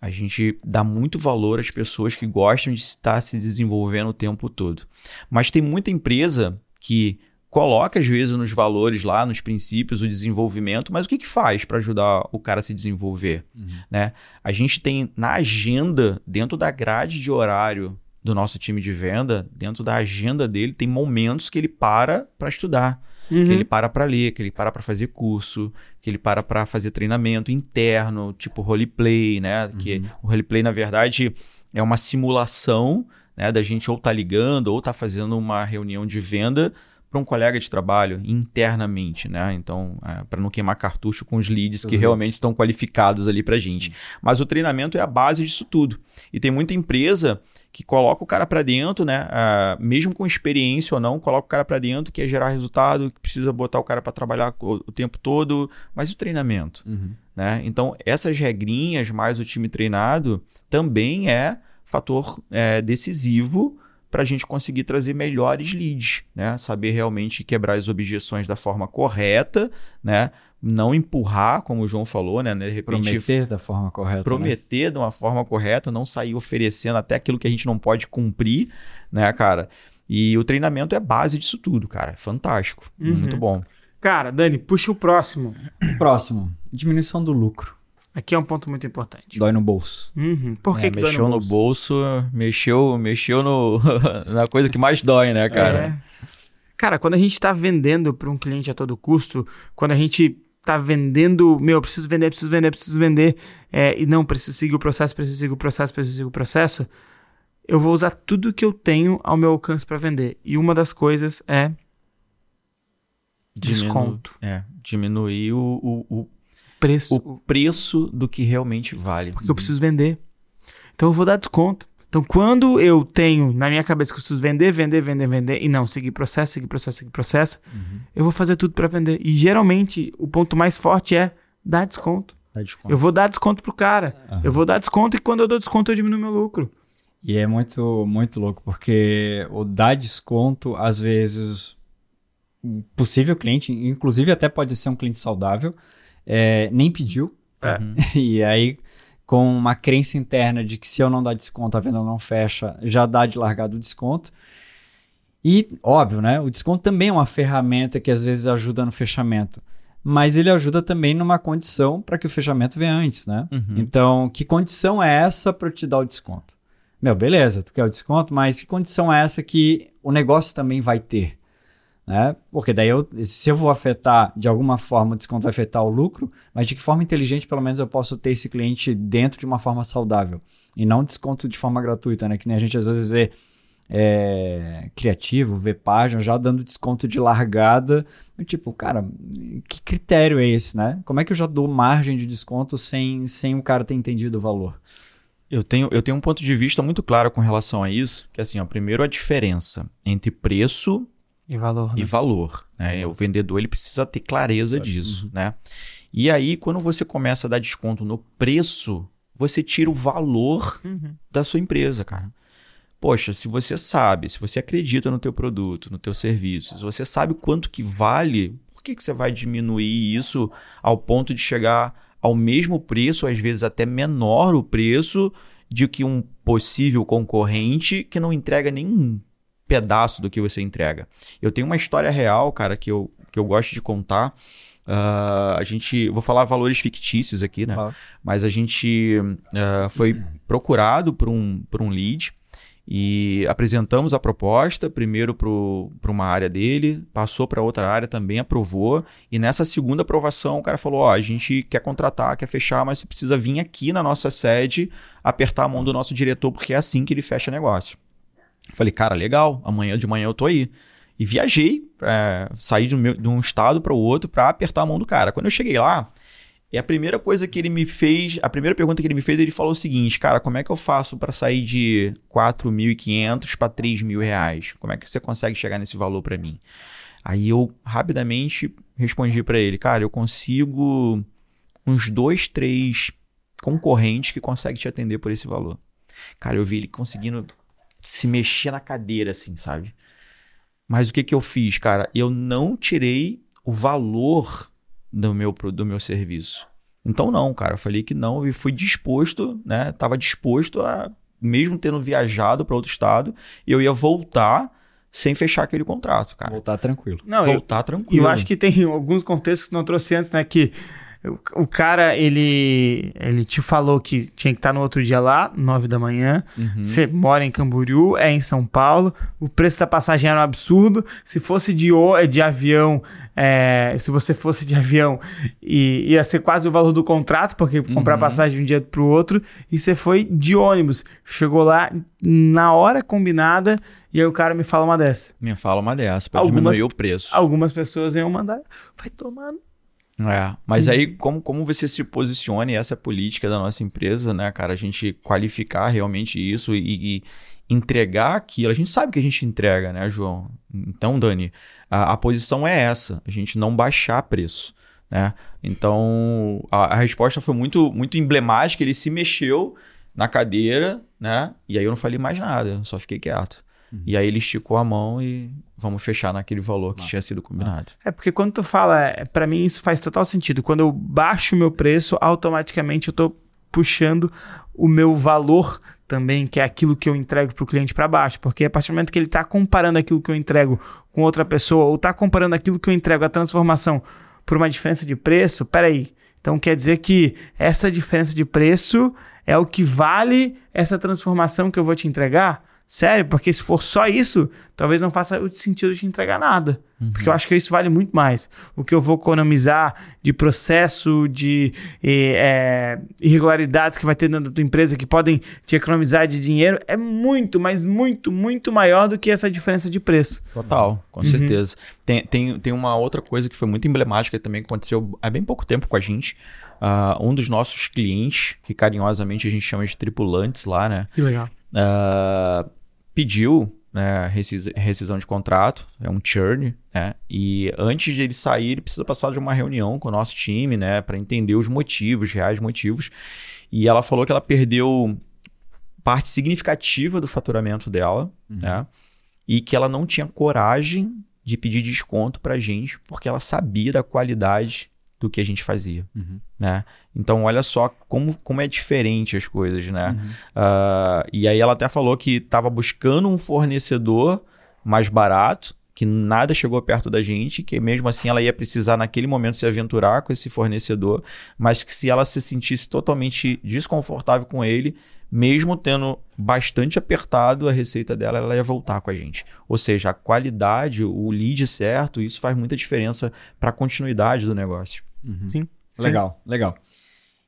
A gente dá muito valor às pessoas que gostam de estar se desenvolvendo o tempo todo. Mas tem muita empresa que coloca, às vezes, nos valores lá, nos princípios, o desenvolvimento, mas o que, que faz para ajudar o cara a se desenvolver? Uhum. Né? A gente tem na agenda, dentro da grade de horário do nosso time de venda, dentro da agenda dele, tem momentos que ele para para estudar. Uhum. Que ele para para ler, que ele para para fazer curso, que ele para para fazer treinamento interno, tipo roleplay, né? Uhum. Que o roleplay, na verdade, é uma simulação né, da gente ou tá ligando ou tá fazendo uma reunião de venda para um colega de trabalho internamente, né? Então, é, para não queimar cartucho com os leads que realmente estão qualificados ali para gente. Mas o treinamento é a base disso tudo. E tem muita empresa que coloca o cara para dentro, né? Uh, mesmo com experiência ou não, coloca o cara para dentro, que é gerar resultado, que precisa botar o cara para trabalhar o, o, tempo todo, mas o treinamento, uhum. né? Então, essas regrinhas mais o time treinado também é fator é, decisivo para a gente conseguir trazer melhores leads, né? Saber realmente quebrar as objeções da forma correta, né? Não empurrar, como o João falou, né? De repente, prometer da forma correta. Né? Prometer né? de uma forma correta, não sair oferecendo até aquilo que a gente não pode cumprir, né, cara? E o treinamento é base disso tudo, cara. É fantástico. Uhum. Muito bom. Cara, Dani, puxa o próximo. Próximo. Diminuição do lucro. Aqui é um ponto muito importante. Dói no bolso. Uhum. Por que, é, que mexeu dói no bolso? no bolso? Mexeu, mexeu no, na coisa que mais dói, né, cara? É. Cara, quando a gente está vendendo para um cliente a todo custo, quando a gente está vendendo, meu, preciso vender, preciso vender, preciso vender, é, e não, preciso seguir o processo, preciso seguir o processo, preciso seguir o processo, eu vou usar tudo que eu tenho ao meu alcance para vender. E uma das coisas é Diminu desconto. É, diminuir o, o, o preço. O preço do que realmente vale. Porque eu preciso vender. Então eu vou dar desconto. Então, quando eu tenho na minha cabeça que eu preciso vender, vender, vender, vender, e não seguir processo, seguir processo, seguir processo, uhum. eu vou fazer tudo para vender. E geralmente o ponto mais forte é dar desconto. Dá desconto. Eu vou dar desconto pro cara. Uhum. Eu vou dar desconto e quando eu dou desconto eu diminuo meu lucro. E é muito, muito louco, porque o dar desconto, às vezes, possível cliente, inclusive até pode ser um cliente saudável, é, nem pediu. É. E aí, com uma crença interna de que se eu não dar desconto, a venda não fecha, já dá de largado o desconto. E, óbvio, né? O desconto também é uma ferramenta que às vezes ajuda no fechamento. Mas ele ajuda também numa condição para que o fechamento venha antes, né? Uhum. Então, que condição é essa para eu te dar o desconto? Meu, beleza, tu quer o desconto, mas que condição é essa que o negócio também vai ter? Né? Porque daí, eu, se eu vou afetar, de alguma forma, o desconto vai afetar o lucro, mas de que forma inteligente, pelo menos, eu posso ter esse cliente dentro de uma forma saudável? E não desconto de forma gratuita, né? Que nem a gente às vezes vê é, criativo, vê página já dando desconto de largada. Tipo, cara, que critério é esse, né? Como é que eu já dou margem de desconto sem, sem o cara ter entendido o valor? Eu tenho, eu tenho um ponto de vista muito claro com relação a isso, que assim, ó, primeiro a diferença entre preço E valor. e né? valor. Né? O vendedor ele precisa ter clareza disso, né? E aí, quando você começa a dar desconto no preço, você tira o valor Uhum. da sua empresa, cara. Poxa, se você sabe, se você acredita no teu produto, no teu serviço, se você sabe quanto que vale, por que, que você vai diminuir isso ao ponto de chegar ao mesmo preço, às vezes até menor o preço de que um possível concorrente que não entrega nenhum pedaço do que você entrega. Eu tenho uma história real, cara, que eu, que eu gosto de contar. Ah, a gente, vou falar valores fictícios aqui, né? Claro. Mas a gente ah, foi procurado por um, por um lead e apresentamos a proposta primeiro para uma área dele, passou para outra área também, aprovou. E nessa segunda aprovação, o cara falou: Ó, a gente quer contratar, quer fechar, mas você precisa vir aqui na nossa sede apertar a mão do nosso diretor, porque é assim que ele fecha negócio. Falei, cara, legal, amanhã de manhã eu tô aí. E viajei, é, saí de, meu- de um estado para o outro para apertar a mão do cara. Quando eu cheguei lá, e a primeira coisa que ele me fez, a primeira pergunta que ele me fez, ele falou o seguinte, cara, como é que eu faço para sair de 4.500 para 3 mil reais? Como é que você consegue chegar nesse valor para mim? Aí eu rapidamente respondi para ele, cara, eu consigo uns dois, três concorrentes que conseguem te atender por esse valor. Cara, eu vi ele conseguindo se mexer na cadeira, assim, sabe? Mas o que que eu fiz, cara? Eu não tirei o valor do meu, do meu serviço. Então não, cara, eu falei que não e fui disposto, né? Tava disposto a, mesmo tendo viajado para outro estado, eu ia voltar sem fechar aquele contrato, cara. Voltar tranquilo. Não, eu, voltar e tranquilo. eu acho que tem alguns contextos que não trouxe antes, né? Que o, o cara, ele, ele te falou que tinha que estar no outro dia lá, nove da manhã. Uhum. Você mora em Camboriú, é em São Paulo. O preço da passagem era um absurdo. Se fosse de, o- de avião, é, se você fosse de avião, i- ia ser quase o valor do contrato, porque comprar Uhum. passagem de um dia pro outro. E você foi de ônibus. Chegou lá na hora combinada, e aí o cara me fala uma dessa. Me fala uma dessa, pra Algumas- diminuir o preço. Algumas pessoas iam mandar, vai tomar. no É, mas aí como, como você se posiciona e essa é a política da nossa empresa, né, cara? A gente qualificar realmente isso e, e entregar aquilo. A gente sabe que a gente entrega, né, João? Então, Dani, a, a posição é essa, a gente não baixar preço, né? Então, a, a resposta foi muito, muito emblemática, ele se mexeu na cadeira, né? E aí eu não falei mais nada, só fiquei quieto. E aí ele esticou a mão e vamos fechar naquele valor que Massa. tinha sido combinado. É porque quando tu fala, é, pra mim isso faz total sentido. Quando eu baixo o meu preço, automaticamente eu tô puxando o meu valor também, que é aquilo que eu entrego pro cliente para baixo, porque a partir do momento que ele tá comparando aquilo que eu entrego com outra pessoa ou tá comparando aquilo que eu entrego a transformação por uma diferença de preço, peraí. Então quer dizer que essa diferença de preço é o que vale essa transformação que eu vou te entregar? Sério? Porque se for só isso, talvez não faça o sentido de te entregar nada. Porque eu acho que isso vale muito mais. O que eu vou economizar de processo, de eh, irregularidades que vai ter dentro da tua empresa que podem te economizar de dinheiro é muito, mas muito, muito maior do que essa diferença de preço. Total, com certeza. Tem, tem, tem uma outra coisa que foi muito emblemática também que aconteceu há bem pouco tempo com a gente. Ah, um dos nossos clientes, que carinhosamente a gente chama de tripulantes lá, né? Que legal. ah, pediu né, rescis- rescisão de contrato, é um churn, né? E antes de ele sair, ele precisa passar de uma reunião com o nosso time, né, para entender os motivos, os reais motivos. E ela falou que ela perdeu parte significativa do faturamento dela, né? E que ela não tinha coragem de pedir desconto pra gente, porque ela sabia da qualidade do que a gente fazia, Uhum. né? Então, olha só como, como é diferente as coisas, né? Uhum. Ah, e aí ela até falou que estava buscando um fornecedor mais barato, que nada chegou perto da gente, que mesmo assim ela ia precisar naquele momento se aventurar com esse fornecedor, mas que se ela se sentisse totalmente desconfortável com ele, mesmo tendo bastante apertado a receita dela, ela ia voltar com a gente. Ou seja, a qualidade, o lead certo, isso faz muita diferença para a continuidade do negócio. Sim. Legal, legal.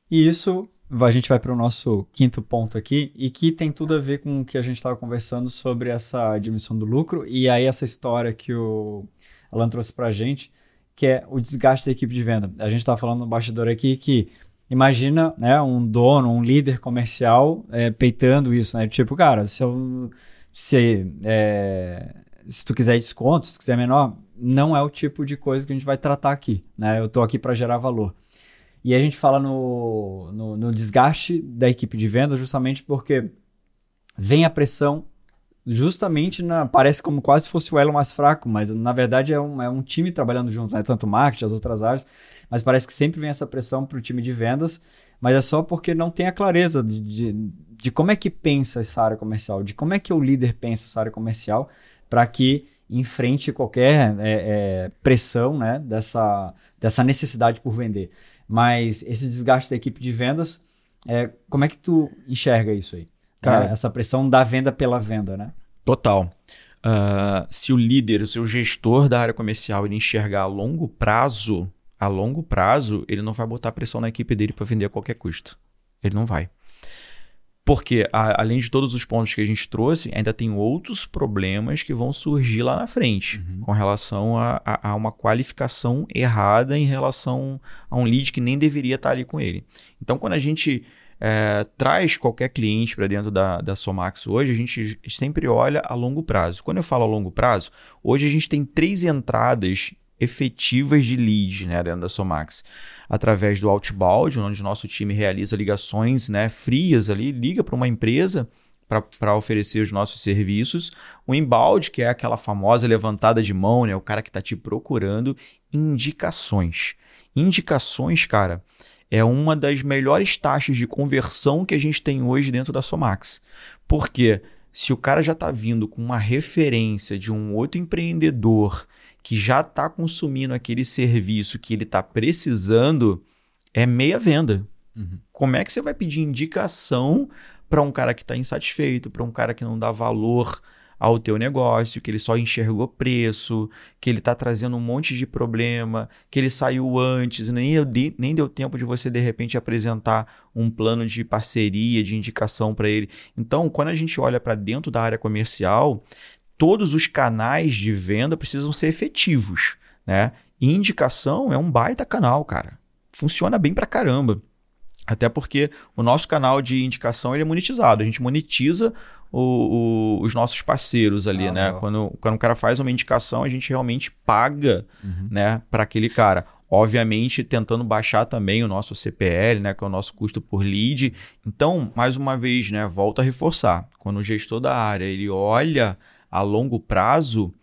E isso a gente vai para o nosso quinto ponto aqui, e que tem tudo a ver com o que a gente estava conversando sobre essa diminuição do lucro, e aí essa história que o Alan trouxe para a gente, que é o desgaste da equipe de venda. A gente estava falando no bastidor aqui que imagina né, um dono, um líder comercial é, peitando isso, né? Tipo, cara, se eu. Se, é, se tu quiser desconto, se tu quiser menor, não é o tipo de coisa que a gente vai tratar aqui, né? Eu tô aqui para gerar valor. E a gente fala no, no, no, desgaste da equipe de venda justamente porque vem a pressão justamente na. Parece como quase se fosse o elo mais fraco, mas na verdade é um, é um time trabalhando junto, né? Tanto marketing, as outras áreas, mas parece que sempre vem essa pressão para o time de vendas, mas é só porque não tem a clareza de, de, de como é que pensa essa área comercial, de como é que o líder pensa essa área comercial para que enfrente qualquer é, é, pressão né, dessa, dessa necessidade por vender. Mas esse desgaste da equipe de vendas, é, como é que tu enxerga isso aí? Cara, essa pressão da venda pela venda, né? Total. Uh, se o líder, o seu gestor da área comercial, ele enxergar a longo prazo, a longo prazo, ele não vai botar pressão na equipe dele para vender a qualquer custo. Ele não vai. Porque, a, além de todos os pontos que a gente trouxe, ainda tem outros problemas que vão surgir lá na frente, uhum. com relação a, a, a, uma qualificação errada em relação a um lead que nem deveria estar ali com ele. Então, quando a gente é, traz qualquer cliente para dentro da, da Somax hoje, a gente sempre olha a longo prazo. Quando eu falo a longo prazo, hoje a gente tem três entradas efetivas de lead né, dentro da Somax. Através do outbound, onde o nosso time realiza ligações né, frias ali, liga para uma empresa para oferecer os nossos serviços. O inbound, que é aquela famosa levantada de mão, né, o cara que está te procurando. Indicações. Indicações, cara, é uma das melhores taxas de conversão que a gente tem hoje dentro da Somax. Porque se o cara já está vindo com uma referência de um outro empreendedor que já está consumindo aquele serviço que ele está precisando, é meia venda. Uhum. Como é que você vai pedir indicação para um cara que está insatisfeito, para um cara que não dá valor ao teu negócio, que ele só enxergou preço, que ele está trazendo um monte de problema, que ele saiu antes, nem, nem deu tempo de você de repente apresentar um plano de parceria, de indicação para ele. Então, quando a gente olha para dentro da área comercial, todos os canais de venda precisam ser efetivos, né? E indicação é um baita canal, cara. Funciona bem pra caramba. Até porque o nosso canal de indicação ele é monetizado. A gente monetiza o, o, os nossos parceiros ali, ah, né? Quando, quando o cara faz uma indicação, a gente realmente paga uhum. né, para aquele cara. Obviamente, tentando baixar também o nosso CPL, né, que é o nosso custo por lead. Então, mais uma vez, né, volto a reforçar. Quando o gestor da área ele olha a longo prazo,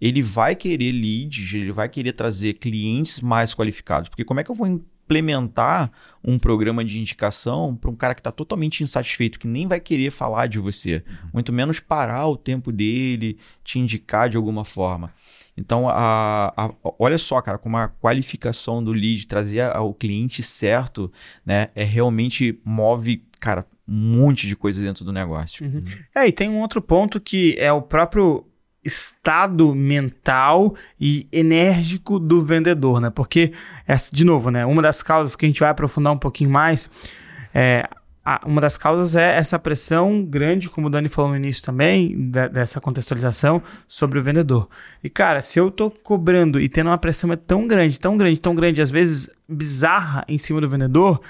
ele vai querer leads, ele vai querer trazer clientes mais qualificados. Porque como é que eu vou implementar um programa de indicação para um cara que está totalmente insatisfeito, que nem vai querer falar de você, uhum. muito menos parar o tempo dele, te indicar de alguma forma. Então, a, a, olha só, cara, como a qualificação do lead, trazer o cliente certo, né, é realmente move, cara, um monte de coisa dentro do negócio. Uhum. É, e tem um outro ponto que é o próprio estado mental e enérgico do vendedor, né? Porque, essa, de novo, né? Uma das causas que a gente vai aprofundar um pouquinho mais é uma das causas é essa pressão grande, como o Dani falou no início também, da, dessa contextualização sobre o vendedor. E cara, se eu tô cobrando e tendo uma pressão tão grande, tão grande, tão grande, às vezes bizarra em cima do vendedor,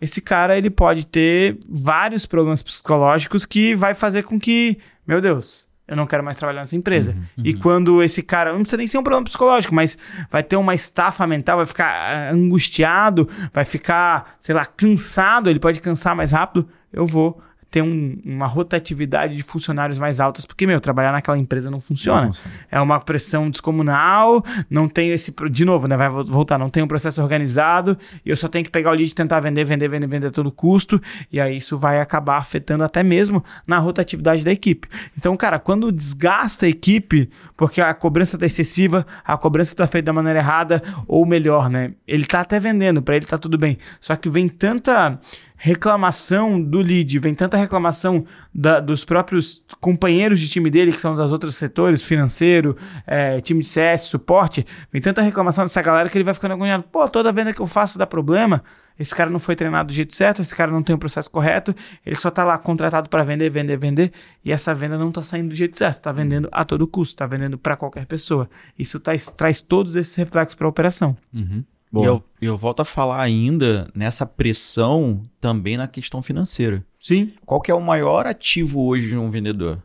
esse cara ele pode ter vários problemas psicológicos que vai fazer com que, meu Deus, eu não quero mais trabalhar nessa empresa. Uhum, uhum. E quando esse cara, não precisa nem ser um problema psicológico, mas vai ter uma estafa mental, vai ficar ah, angustiado, vai ficar, sei lá, cansado, ele pode cansar mais rápido, eu vou ter um- uma rotatividade de funcionários mais altas, porque, meu, trabalhar naquela empresa não funciona. Não funciona. É uma pressão descomunal, não tem esse. De novo, né? Vai vo- voltar, não tem um processo organizado, e eu só tenho que pegar o lead e tentar vender, vender, vender, vender a todo custo, e aí isso vai acabar afetando até mesmo na rotatividade da equipe. Então, cara, quando desgasta a equipe, porque a cobrança tá excessiva, a cobrança tá feita da maneira errada, ou melhor, né? Ele tá até vendendo, pra ele tá tudo bem. Só que vem tanta reclamação do lead, vem tanta reclamação da- dos próprios companheiros de time dele, que são dos outros setores, financeiro, é, time de CS, suporte, vem tanta reclamação dessa galera que ele vai ficando agoniado. Pô, toda venda que eu faço dá problema, esse cara não foi treinado do jeito certo, esse cara não tem o processo correto, ele só tá lá contratado para vender, vender, vender, e essa venda não tá saindo do jeito certo, tá vendendo a todo custo, tá vendendo para qualquer pessoa. Isso traz, traz todos esses reflexos para a operação. E Boa. eu, eu volto a falar ainda nessa pressão também na questão financeira. Sim. Qual que é o maior ativo hoje de um vendedor?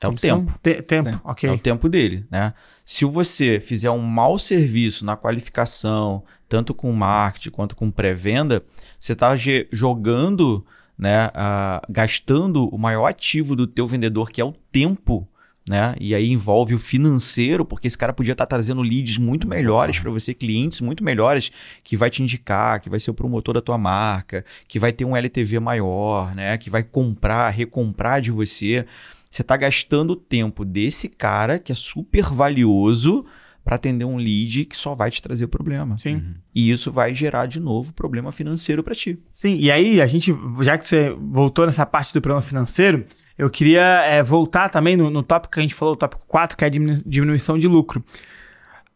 É o tempo. Te- tempo, Tempo. ok. É o tempo dele, né? Se você fizer um mau serviço na qualificação, tanto com marketing quanto com pré-venda, você está jogando, né, ah, gastando o maior ativo do teu vendedor, que é o tempo, né? E aí envolve o financeiro, porque esse cara podia estar trazendo leads muito melhores para você, clientes muito melhores, que vai te indicar, que vai ser o promotor da tua marca, que vai ter um LTV maior, né? Que vai comprar, recomprar de você. Você está gastando o tempo desse cara, que é super valioso, para atender um lead que só vai te trazer problema. Sim. E isso vai gerar de novo problema financeiro para ti. Sim, e aí a gente, já que você voltou nessa parte do problema financeiro, eu queria é, voltar também no, no tópico que a gente falou, o tópico 4, que é a diminu- diminuição de lucro.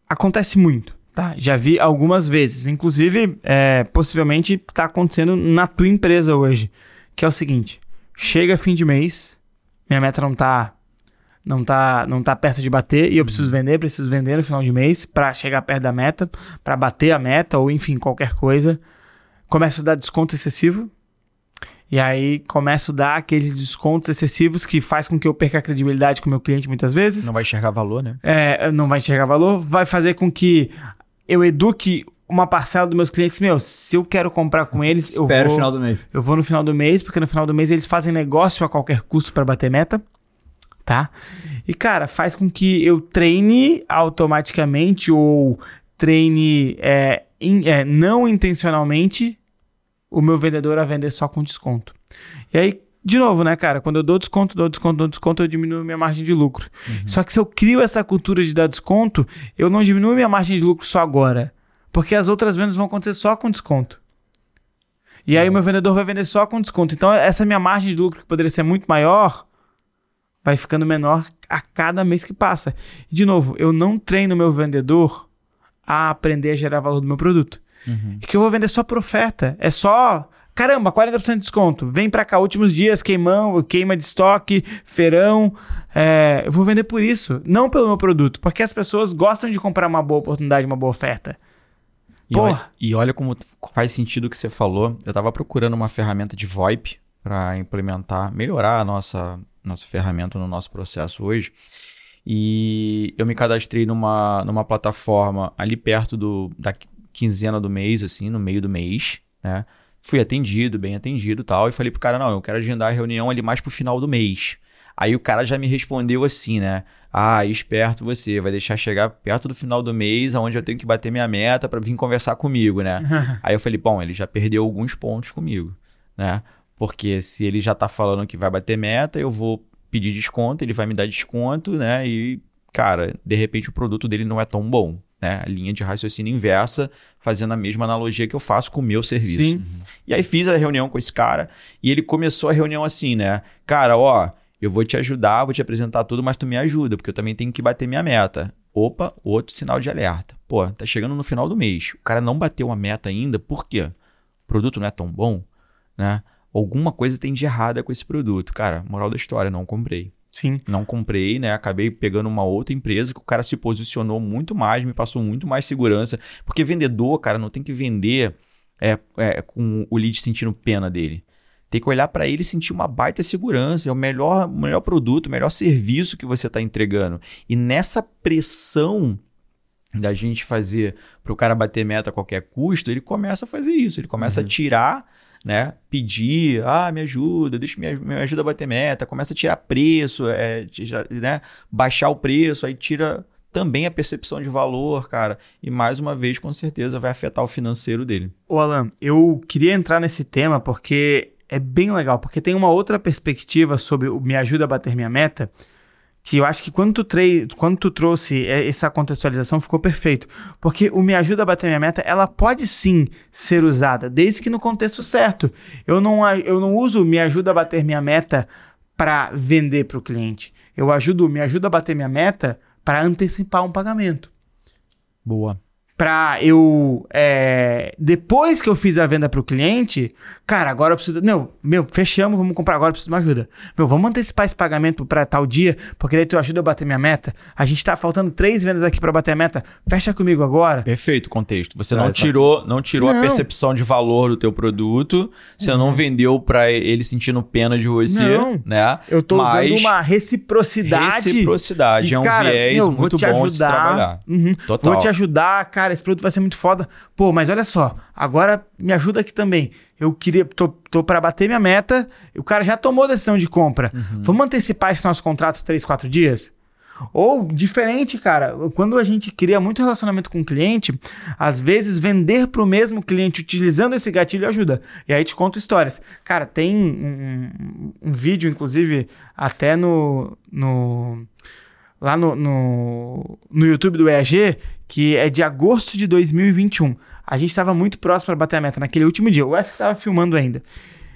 Acontece muito, tá? Já vi algumas vezes. Inclusive, é, possivelmente está acontecendo na tua empresa hoje. Que é o seguinte: chega fim de mês, minha meta não tá. Não tá, não tá perto de bater e eu preciso vender, preciso vender no final de mês para chegar perto da meta, para bater a meta ou enfim, qualquer coisa começo a dar desconto excessivo. E aí começo a dar aqueles descontos excessivos que faz com que eu perca a credibilidade com o meu cliente muitas vezes. Não vai enxergar valor, né? É, não vai enxergar valor. Vai fazer com que eu eduque uma parcela dos meus clientes. Meu, se eu quero comprar com eles, eu Espera vou, o final do mês. eu vou no final do mês, porque no final do mês eles fazem negócio a qualquer custo para bater meta. Tá? E, cara, faz com que eu treine automaticamente ou treine é, in- é, não intencionalmente o meu vendedor a vender só com desconto. E aí, de novo, né, cara? Quando eu dou desconto, dou desconto, dou desconto, eu diminuo minha margem de lucro. Só que se eu crio essa cultura de dar desconto, eu não diminuo minha margem de lucro só agora. Porque as outras vendas vão acontecer só com desconto. E aí o meu vendedor vai vender só com desconto. Então, essa minha margem de lucro, que poderia ser muito maior, vai ficando menor a cada mês que passa. E, de novo, eu não treino meu vendedor a aprender a gerar valor do meu produto. E que eu vou vender só por oferta. É só. Caramba, 40% de desconto. Vem pra cá, últimos dias, queimão, queima de estoque, feirão. É, eu vou vender por isso, não pelo meu produto. Porque as pessoas gostam de comprar uma boa oportunidade, uma boa oferta. E Porra. olha, e olha como faz sentido o que você falou. Eu tava procurando uma ferramenta de VoIP para implementar, melhorar a nossa, nossa ferramenta no nosso processo hoje. E eu me cadastrei numa, numa plataforma ali perto do, da quinzena do mês, assim, no meio do mês, né? Fui atendido, bem atendido e tal. E falei pro cara, não, eu quero agendar a reunião ali mais pro final do mês. Aí o cara já me respondeu assim, né? Ah, esperto você, vai deixar chegar perto do final do mês, onde eu tenho que bater minha meta para vir conversar comigo, né? Aí eu falei, bom, ele já perdeu alguns pontos comigo, né? Porque se ele já tá falando que vai bater meta, eu vou pedir desconto, ele vai me dar desconto, né? E, cara, de repente o produto dele não é tão bom, né? A linha de raciocínio inversa, fazendo a mesma analogia que eu faço com o meu serviço. Sim. E aí fiz a reunião com esse cara e ele começou a reunião assim, né? Cara, ó, eu vou te ajudar, vou te apresentar tudo, mas tu me ajuda, porque eu também tenho que bater minha meta. Opa, outro sinal de alerta. Pô, tá chegando no final do mês. O cara não bateu a meta ainda, por quê? O produto não é tão bom, né? Alguma coisa tem de errada com esse produto. Cara, moral da história, não comprei. Sim. Não comprei, né? Acabei pegando uma outra empresa que o cara se posicionou muito mais, me passou muito mais segurança. Porque vendedor, cara, não tem que vender é, é, com o lead sentindo pena dele. Tem que olhar para ele e sentir uma baita segurança. É o melhor, melhor produto, o melhor serviço que você está entregando. E nessa pressão da gente fazer para o cara bater meta a qualquer custo, ele começa a fazer isso. Ele começa a tirar né? Pedir, ah, me ajuda, deixa me, me ajuda a bater meta, começa a tirar preço, é, né? Baixar o preço, aí tira também a percepção de valor, cara. E mais uma vez, com certeza, vai afetar o financeiro dele. Ô, Alan, eu queria entrar nesse tema porque é bem legal, porque tem uma outra perspectiva sobre o me ajuda a bater minha meta, que eu acho que quando tu, tre quando tu trouxe essa contextualização ficou perfeito. Porque o me ajuda a bater minha meta, ela pode sim ser usada, desde que no contexto certo. Eu não, eu não uso me ajuda a bater minha meta para vender para o cliente. Eu ajudo, me ajuda a bater minha meta para antecipar um pagamento. Boa para eu é, depois que eu fiz a venda para o cliente, cara, agora eu preciso, não, meu, fechamos, vamos comprar agora, eu preciso de uma ajuda. Meu, vamos antecipar esse pagamento para tal dia, porque daí tu ajuda eu a bater minha meta. A gente tá faltando três vendas aqui para bater a meta. Fecha comigo agora. Perfeito, contexto. Você não, tirou, não tirou não. a percepção de valor do teu produto, você não, não vendeu para ele sentindo pena de você, não. né? Eu tô Mas usando uma reciprocidade. Reciprocidade e, é um cara, viés meu, muito bom ajudar, de trabalhar. Uhum, Total. Vou te ajudar, cara, esse produto vai ser muito foda. Pô, mas olha só, agora me ajuda aqui também. Eu queria, tô, tô para bater minha meta, o cara já tomou decisão de compra. Uhum. Vamos antecipar esse nosso contrato 3, 4 dias? Ou diferente, cara, quando a gente cria muito relacionamento com o cliente, às vezes vender para o mesmo cliente utilizando esse gatilho ajuda. E aí te conto histórias. Cara, tem um, um vídeo, inclusive, até no. no lá no, no, no YouTube do EAG, que é de agosto de 2021. A gente estava muito próximo para bater a meta naquele último dia. O F estava filmando ainda.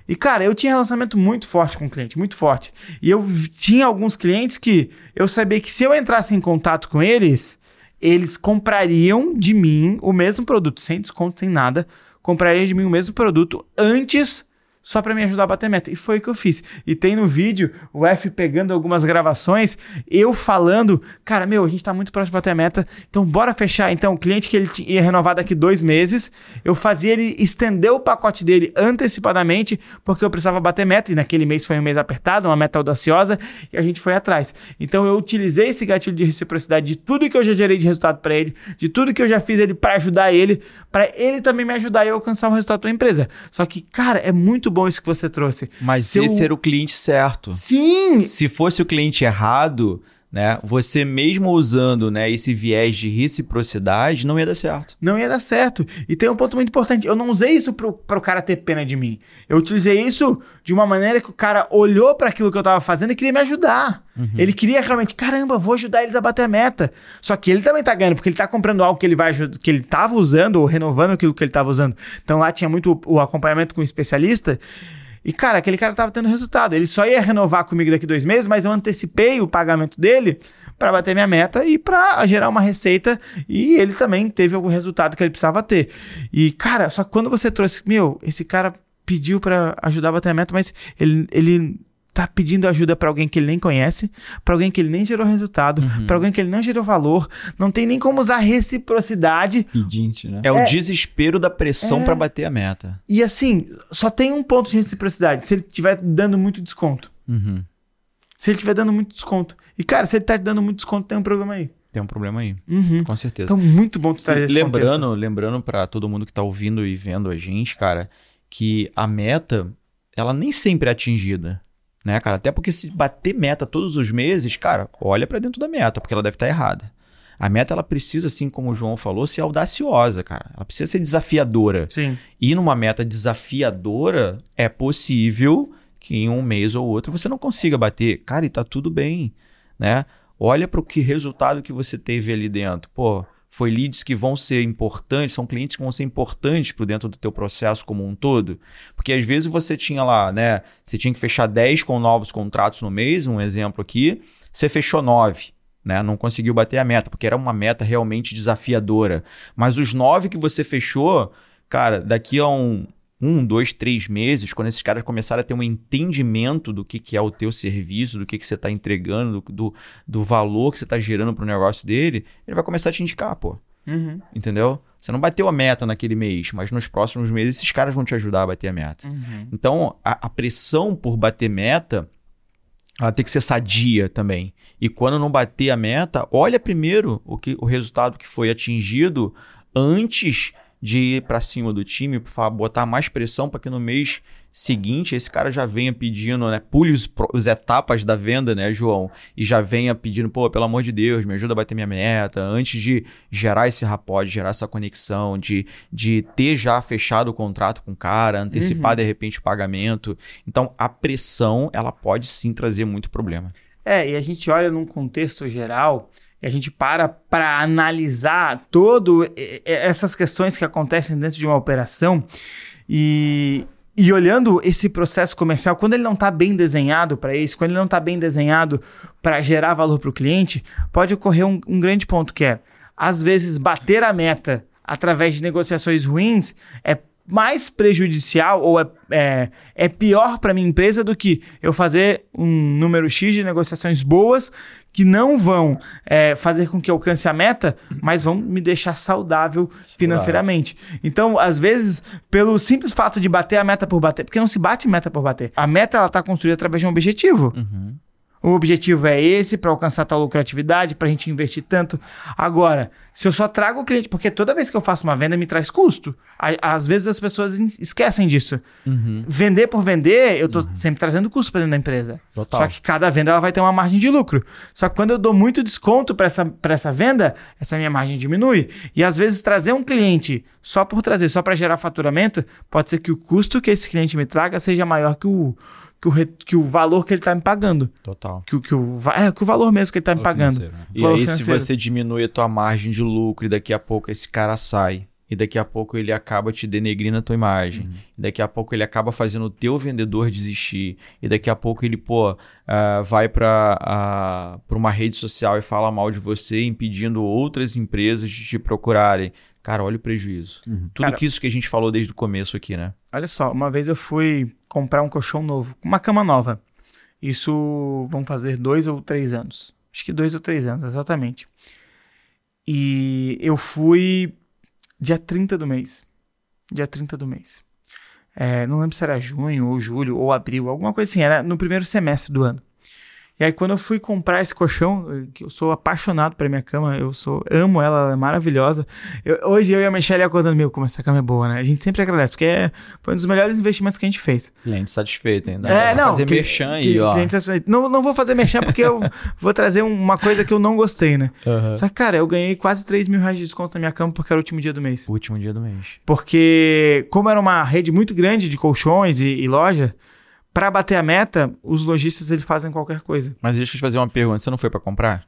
E, cara, eu tinha relacionamento muito forte com o cliente, muito forte. E eu tinha alguns clientes que eu sabia que se eu entrasse em contato com eles, eles comprariam de mim o mesmo produto, sem desconto, sem nada. Comprariam de mim o mesmo produto antes só para me ajudar a bater meta. E foi o que eu fiz. E tem no vídeo o F pegando algumas gravações, eu falando, cara, meu, a gente tá muito próximo de bater meta, então bora fechar. Então, o cliente que ele ia renovar daqui dois meses, eu fazia ele estender o pacote dele antecipadamente, porque eu precisava bater meta, e naquele mês foi um mês apertado, uma meta audaciosa, e a gente foi atrás. Então, eu utilizei esse gatilho de reciprocidade de tudo que eu já gerei de resultado para ele, de tudo que eu já fiz ele para ajudar ele, para ele também me ajudar a alcançar um resultado para a empresa. Só que, cara, é muito bom isso que você trouxe. Mas Se esse eu... era o cliente certo. Sim! Se fosse o cliente errado, né? Você mesmo usando, né, esse viés de reciprocidade, não ia dar certo. Não ia dar certo. E tem um ponto muito importante. Eu não usei isso pro, pro cara ter pena de mim. Eu utilizei isso de uma maneira que o cara olhou para aquilo que eu tava fazendo e queria me ajudar. Uhum. Ele queria realmente, caramba, vou ajudar eles a bater a meta. Só que ele também tá ganhando, porque ele tá comprando algo que ele vai que ele tava usando ou renovando aquilo que ele tava usando. Então lá tinha muito o acompanhamento com o especialista. E, cara, aquele cara tava tendo resultado. Ele só ia renovar comigo daqui dois meses, mas eu antecipei o pagamento dele para bater minha meta e para gerar uma receita. E ele também teve algum resultado que ele precisava ter. E, cara, só que quando você trouxe, meu, esse cara pediu para ajudar a bater a meta, mas ele, ele tá pedindo ajuda para alguém que ele nem conhece, para alguém que ele nem gerou resultado, uhum. para alguém que ele não gerou valor, não tem nem como usar reciprocidade. Pedinte, né? É, é o desespero da pressão é... para bater a meta. E assim, só tem um ponto de reciprocidade, se ele estiver dando muito desconto. Uhum. Se ele estiver dando muito desconto. E cara, se ele tá te dando muito desconto, tem um problema aí. Tem um problema aí. Uhum. Com certeza. Então, muito bom tu estar Lembrando, contexto. lembrando para todo mundo que tá ouvindo e vendo a gente, cara, que a meta, ela nem sempre é atingida né, cara? Até porque se bater meta todos os meses, cara, olha para dentro da meta, porque ela deve estar tá errada. A meta ela precisa, assim como o João falou, ser audaciosa, cara. Ela precisa ser desafiadora. Sim. E numa meta desafiadora, é possível que em um mês ou outro você não consiga bater. Cara, e tá tudo bem, né? Olha para o que resultado que você teve ali dentro. Pô, foi leads que vão ser importantes, são clientes que vão ser importantes por dentro do teu processo como um todo. Porque às vezes você tinha lá, né? Você tinha que fechar 10 com novos contratos no mês, um exemplo aqui, você fechou 9. Né? Não conseguiu bater a meta, porque era uma meta realmente desafiadora. Mas os nove que você fechou, cara, daqui a um, um, dois, três meses, quando esses caras começarem a ter um entendimento do que, que é o teu serviço, do que, que você está entregando, do, do, do, valor que você está gerando para o negócio dele, ele vai começar a te indicar, pô. Uhum. Entendeu? Você não bateu a meta naquele mês, mas nos próximos meses esses caras vão te ajudar a bater a meta. Uhum. Então, a, a pressão por bater meta, ela tem que ser sadia também. E quando não bater a meta, olha primeiro o, que, o resultado que foi atingido antes de ir para cima do time, botar mais pressão para que no mês seguinte esse cara já venha pedindo, né? Pule os, os, etapas da venda, né, João? E já venha pedindo, pô, pelo amor de Deus, me ajuda a bater minha meta, antes de gerar esse rapport, de gerar essa conexão, de, de ter já fechado o contrato com o cara, antecipar uhum. de repente o pagamento. Então a pressão, ela pode sim trazer muito problema. É, e a gente olha num contexto geral e a gente para para analisar todo essas questões que acontecem dentro de uma operação e, e olhando esse processo comercial, quando ele não está bem desenhado para isso, quando ele não está bem desenhado para gerar valor para o cliente, pode ocorrer um, um grande ponto que é, às vezes, bater a meta através de negociações ruins é mais prejudicial ou é, é, é pior para minha empresa do que eu fazer um número X de negociações boas que não vão é, fazer com que eu alcance a meta, mas vão me deixar saudável financeiramente. Então, às vezes, pelo simples fato de bater a meta por bater, porque não se bate meta por bater. A meta ela está construída através de um objetivo. Uhum. O objetivo é esse, para alcançar tal lucratividade, para a gente investir tanto. Agora, se eu só trago o cliente, porque toda vez que eu faço uma venda me traz custo. Às vezes as pessoas esquecem disso. Uhum. Vender por vender, eu estou uhum. sempre trazendo custo para dentro da empresa. Total. Só que cada venda ela vai ter uma margem de lucro. Só que quando eu dou muito desconto para essa, essa venda, essa minha margem diminui. E às vezes trazer um cliente só por trazer, só para gerar faturamento, pode ser que o custo que esse cliente me traga seja maior que o que o, que o valor que ele está me pagando. Total. Que, que, o, é, que o valor mesmo que ele está me pagando. Né? E aí, financeiro. se você diminui a tua margem de lucro e daqui a pouco esse cara sai, e daqui a pouco ele acaba te denegrindo a tua imagem, uhum. e daqui a pouco ele acaba fazendo o teu vendedor desistir, e daqui a pouco ele, pô, uh, vai para uh, uma rede social e fala mal de você, impedindo outras empresas de te procurarem. Cara, olha o prejuízo. Uhum. Tudo Cara, que isso que a gente falou desde o começo aqui, né? Olha só, uma vez eu fui comprar um colchão novo, uma cama nova. Isso vão fazer dois ou três anos. Acho que dois ou três anos, exatamente. E eu fui dia 30 do mês. Dia 30 do mês. É, não lembro se era junho ou julho ou abril, alguma coisa assim. Era no primeiro semestre do ano. E aí, quando eu fui comprar esse colchão, que eu sou apaixonado pela minha cama, eu sou amo ela, ela é maravilhosa. Eu, hoje eu e a Michelle acordando, meu, como essa cama é boa, né? A gente sempre agradece, porque é, foi um dos melhores investimentos que a gente fez. Cliente satisfeito ainda. É, não. Fazer que, merchan aí, que, ó. Não, não vou fazer merchan porque eu vou trazer uma coisa que eu não gostei, né? Uhum. Só que, cara, eu ganhei quase 3 mil reais de desconto na minha cama porque era o último dia do mês. O último dia do mês. Porque, como era uma rede muito grande de colchões e, e loja para bater a meta, os lojistas eles fazem qualquer coisa. Mas deixa eu te fazer uma pergunta: você não foi para comprar?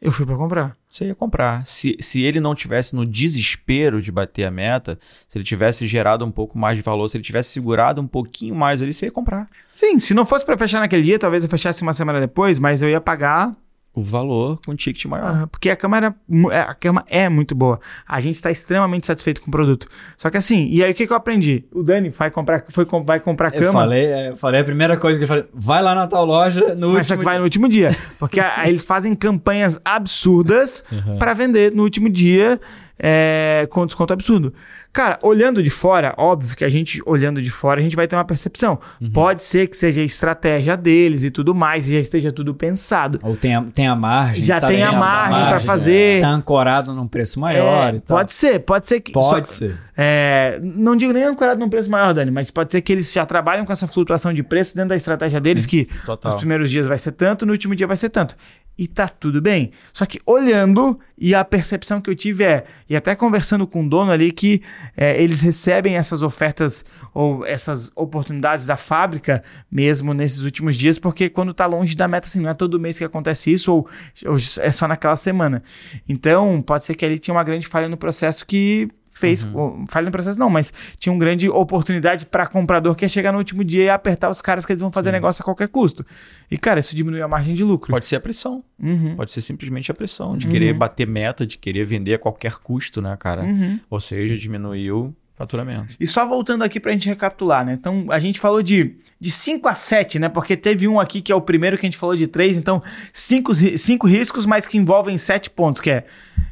Eu fui para comprar. Você ia comprar. Se, se ele não tivesse no desespero de bater a meta, se ele tivesse gerado um pouco mais de valor, se ele tivesse segurado um pouquinho mais ali, você ia comprar. Sim, se não fosse para fechar naquele dia, talvez eu fechasse uma semana depois, mas eu ia pagar o valor com um ticket maior. porque a câmera, é, a câmera é muito boa. A gente está extremamente satisfeito com o produto. Só que assim, e aí o que, que eu aprendi? O Dani vai comprar, foi, vai comprar cama. Eu falei, é, eu falei a primeira coisa que eu falei, vai lá na tal loja no Mas último só que vai no último dia. Porque a, eles fazem campanhas absurdas uhum. para vender no último dia é, com desconto absurdo. Cara, olhando de fora, óbvio que a gente, olhando de fora, a gente vai ter uma percepção. Uhum. Pode ser que seja a estratégia deles e tudo mais, e já esteja tudo pensado. Ou tem a, tem a margem. Já tá tem a margem, para fazer. Tá ancorado num preço maior é, Pode ser, pode ser que. Pode só, ser. É, não digo nem ancorado num preço maior, Dani, mas pode ser que eles já trabalham com essa flutuação de preço dentro da estratégia deles, Sim, que total. nos primeiros dias vai ser tanto, no último dia vai ser tanto e tá tudo bem. Só que olhando, e a percepção que eu tive é, e até conversando com o dono ali, que é, eles recebem essas ofertas ou essas oportunidades da fábrica mesmo nesses últimos dias, porque quando tá longe da meta, assim, não é todo mês que acontece isso, ou, ou é só naquela semana. Então, pode ser que ali tinha uma grande falha no processo que fez, uhum. falha no processo não, mas tinha uma grande oportunidade para comprador que é chegar no último dia e apertar os caras que eles vão fazer Sim. negócio a qualquer custo. E cara, isso diminui a margem de lucro. Pode ser a pressão. Uhum. Pode ser simplesmente a pressão de uhum. querer bater meta, de querer vender a qualquer custo, né, cara? Uhum. Ou seja, diminuiu faturamento. E só voltando aqui para a gente recapitular, né? Então, a gente falou de, de 5 a 7, né? Porque teve um aqui que é o primeiro que a gente falou de 3, então 5 cinco, cinco riscos, mas que envolvem 7 pontos, que é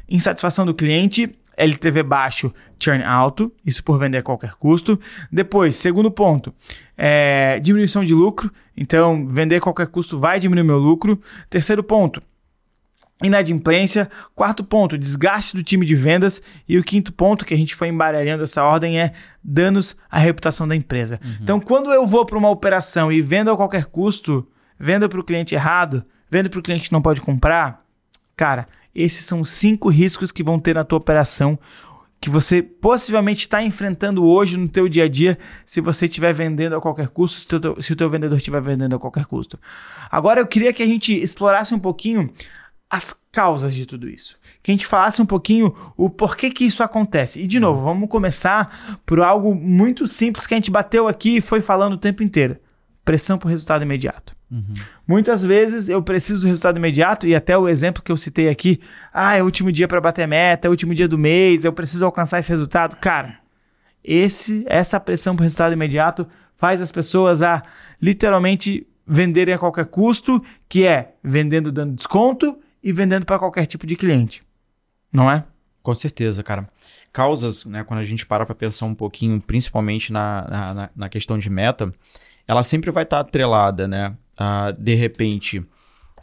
insatisfação do cliente, LTV baixo, churn alto, isso por vender a qualquer custo. Depois, segundo ponto, é, diminuição de lucro, então vender a qualquer custo vai diminuir meu lucro. Terceiro ponto, inadimplência. Quarto ponto, desgaste do time de vendas. E o quinto ponto, que a gente foi embaralhando essa ordem, é danos à reputação da empresa. Uhum. Então, quando eu vou para uma operação e vendo a qualquer custo, vendo para o cliente errado, vendo para o cliente que não pode comprar, cara, esses são cinco riscos que vão ter na tua operação que você possivelmente está enfrentando hoje no teu dia a dia se você estiver vendendo a qualquer custo, se, teu, se o teu vendedor estiver vendendo a qualquer custo. Agora eu queria que a gente explorasse um pouquinho as causas de tudo isso. Que a gente falasse um pouquinho o porquê que isso acontece. E de novo, vamos começar por algo muito simples que a gente bateu aqui e foi falando o tempo inteiro. Pressão por resultado imediato. Uhum. Muitas vezes eu preciso do resultado imediato e até o exemplo que eu citei aqui, ah, é o último dia para bater meta, é o último dia do mês, eu preciso alcançar esse resultado. Cara, esse essa pressão por resultado imediato faz as pessoas a literalmente venderem a qualquer custo, que é vendendo dando desconto e vendendo para qualquer tipo de cliente. Não é? Com certeza, cara. Causas, né, quando a gente para para pensar um pouquinho, principalmente na, na, na, questão de meta, ela sempre vai estar tá atrelada, né? A, de repente,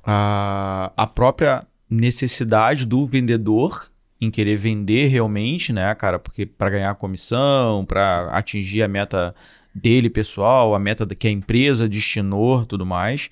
a, a própria necessidade do vendedor em querer vender realmente, né, cara? Porque para ganhar comissão, para atingir a meta dele pessoal, a meta que a empresa destinou, tudo mais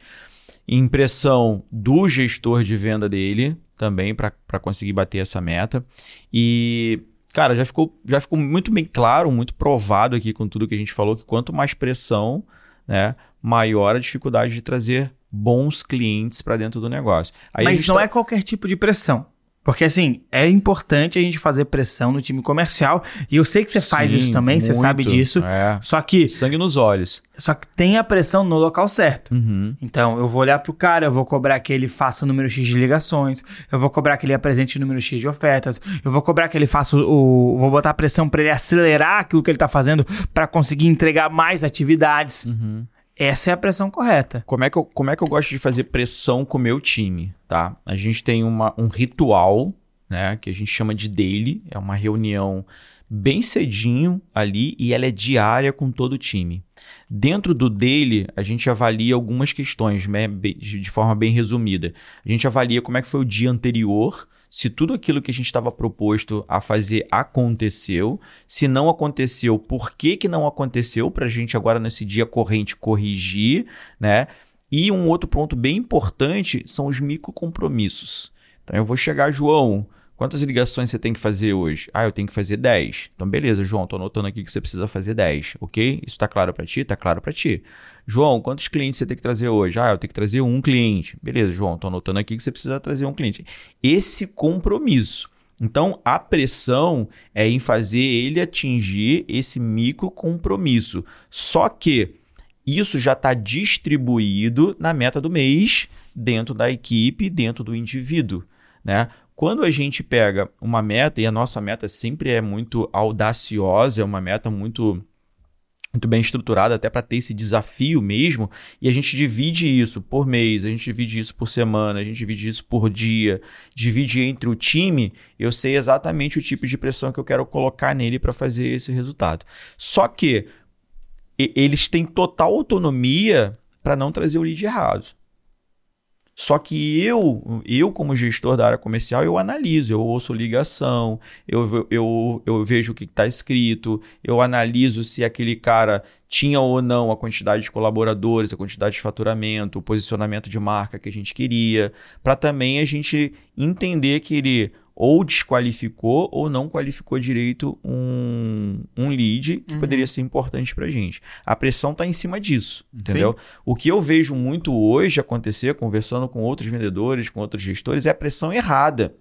impressão do gestor de venda dele também para conseguir bater essa meta. E, cara, já ficou, já ficou muito bem claro, muito provado aqui com tudo que a gente falou, que quanto mais pressão, né, maior a dificuldade de trazer bons clientes para dentro do negócio. Aí Mas não tá... é qualquer tipo de pressão. Porque assim, é importante a gente fazer pressão no time comercial. E eu sei que você Sim, faz isso também, muito, você sabe disso. É. Só que. Sangue nos olhos. Só que tem a pressão no local certo. Uhum. Então, eu vou olhar pro cara, eu vou cobrar que ele faça o número X de ligações, eu vou cobrar que ele apresente o número X de ofertas, eu vou cobrar que ele faça o. Vou botar pressão para ele acelerar aquilo que ele tá fazendo para conseguir entregar mais atividades. Uhum. Essa é a pressão correta. Como é que eu, como é que eu gosto de fazer pressão com o meu time, tá? A gente tem uma, um ritual, né, que a gente chama de daily, é uma reunião bem cedinho ali e ela é diária com todo o time. Dentro do daily, a gente avalia algumas questões, né, de forma bem resumida. A gente avalia como é que foi o dia anterior, se tudo aquilo que a gente estava proposto a fazer aconteceu, se não aconteceu, por que, que não aconteceu, para a gente agora nesse dia corrente corrigir, né? E um outro ponto bem importante são os micro compromissos. Então eu vou chegar, João, Quantas ligações você tem que fazer hoje? Ah, eu tenho que fazer 10. Então, beleza, João, tô anotando aqui que você precisa fazer 10, ok? Isso tá claro para ti? Tá claro para ti. João, quantos clientes você tem que trazer hoje? Ah, eu tenho que trazer um cliente. Beleza, João, tô anotando aqui que você precisa trazer um cliente. Esse compromisso. Então, a pressão é em fazer ele atingir esse micro compromisso. Só que isso já está distribuído na meta do mês, dentro da equipe, dentro do indivíduo. Né? Quando a gente pega uma meta, e a nossa meta sempre é muito audaciosa, é uma meta muito muito bem estruturada até para ter esse desafio mesmo, e a gente divide isso por mês, a gente divide isso por semana, a gente divide isso por dia, divide entre o time, eu sei exatamente o tipo de pressão que eu quero colocar nele para fazer esse resultado. Só que eles têm total autonomia para não trazer o lead errado. Só que eu, eu como gestor da área comercial, eu analiso, eu ouço ligação, eu, eu, eu vejo o que está escrito, eu analiso se aquele cara tinha ou não a quantidade de colaboradores, a quantidade de faturamento, o posicionamento de marca que a gente queria, para também a gente entender que ele ou desqualificou ou não qualificou direito um, um lead que uhum. poderia ser importante para gente. A pressão está em cima disso, entendeu? Sim. O que eu vejo muito hoje acontecer, conversando com outros vendedores, com outros gestores, é a pressão errada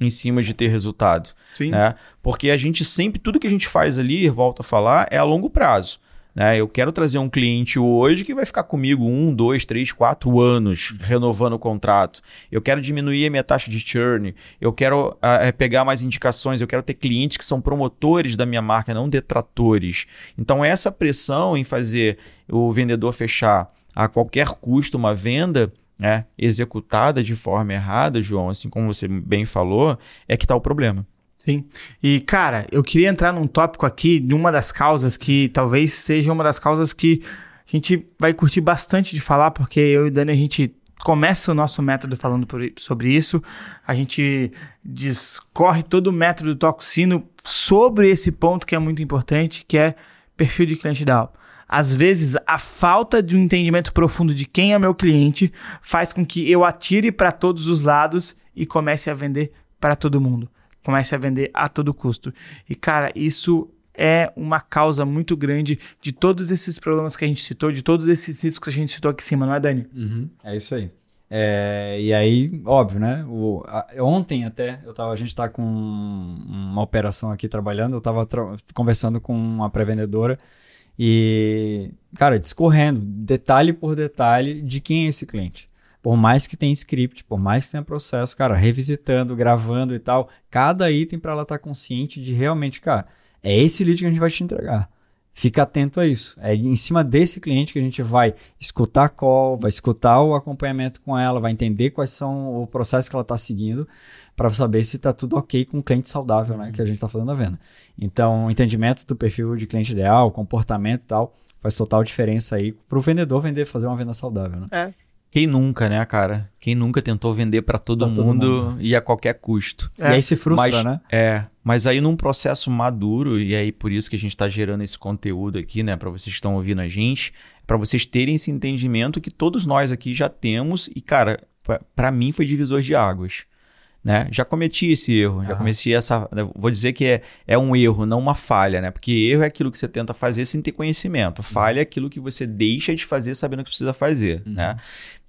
em cima de ter resultado. Sim. Né? Porque a gente sempre, tudo que a gente faz ali, volta a falar, é a longo prazo. Né? Eu quero trazer um cliente hoje que vai ficar comigo um, dois, três, quatro anos renovando o contrato. Eu quero diminuir a minha taxa de churn. Eu quero uh, pegar mais indicações. Eu quero ter clientes que são promotores da minha marca, não detratores. Então, essa pressão em fazer o vendedor fechar a qualquer custo uma venda né, executada de forma errada, João, assim como você bem falou, é que está o problema. Sim. E, cara, eu queria entrar num tópico aqui de uma das causas que talvez seja uma das causas que a gente vai curtir bastante de falar, porque eu e o Dani, a gente começa o nosso método falando por, sobre isso. A gente discorre todo o método Sino sobre esse ponto que é muito importante, que é perfil de cliente ideal. Às vezes, a falta de um entendimento profundo de quem é meu cliente faz com que eu atire para todos os lados e comece a vender para todo mundo. Comece a vender a todo custo. E, cara, isso é uma causa muito grande de todos esses problemas que a gente citou, de todos esses riscos que a gente citou aqui em cima, não é, Dani? Uhum, é isso aí. É, e aí, óbvio, né? O, a, ontem até, eu tava, a gente está com uma operação aqui trabalhando, eu estava conversando com uma pré-vendedora e, cara, discorrendo detalhe por detalhe de quem é esse cliente. Por mais que tenha script, por mais que tenha processo, cara, revisitando, gravando e tal, cada item para ela estar tá consciente de realmente, cara, é esse lead que a gente vai te entregar. Fica atento a isso. É em cima desse cliente que a gente vai escutar a call, vai escutar o acompanhamento com ela, vai entender quais são o processo que ela está seguindo, para saber se está tudo ok com o cliente saudável, né? Que a gente está fazendo a venda. Então, entendimento do perfil de cliente ideal, comportamento e tal, faz total diferença aí para o vendedor vender, fazer uma venda saudável, né? É. Quem nunca, né, cara? Quem nunca tentou vender para todo, todo, mundo e a qualquer custo. É. E aí se frustra, mas, né? É, mas aí num processo maduro, e aí por isso que a gente está gerando esse conteúdo aqui, né, para vocês que estão ouvindo a gente, para vocês terem esse entendimento que todos nós aqui já temos e, cara, para mim foi divisor de águas. Né? Já cometi esse erro, já cometi essa. Né, vou dizer que é, é um erro, não uma falha, né? Porque erro é aquilo que você tenta fazer sem ter conhecimento. Falha é aquilo que você deixa de fazer sabendo que precisa fazer, uhum. né?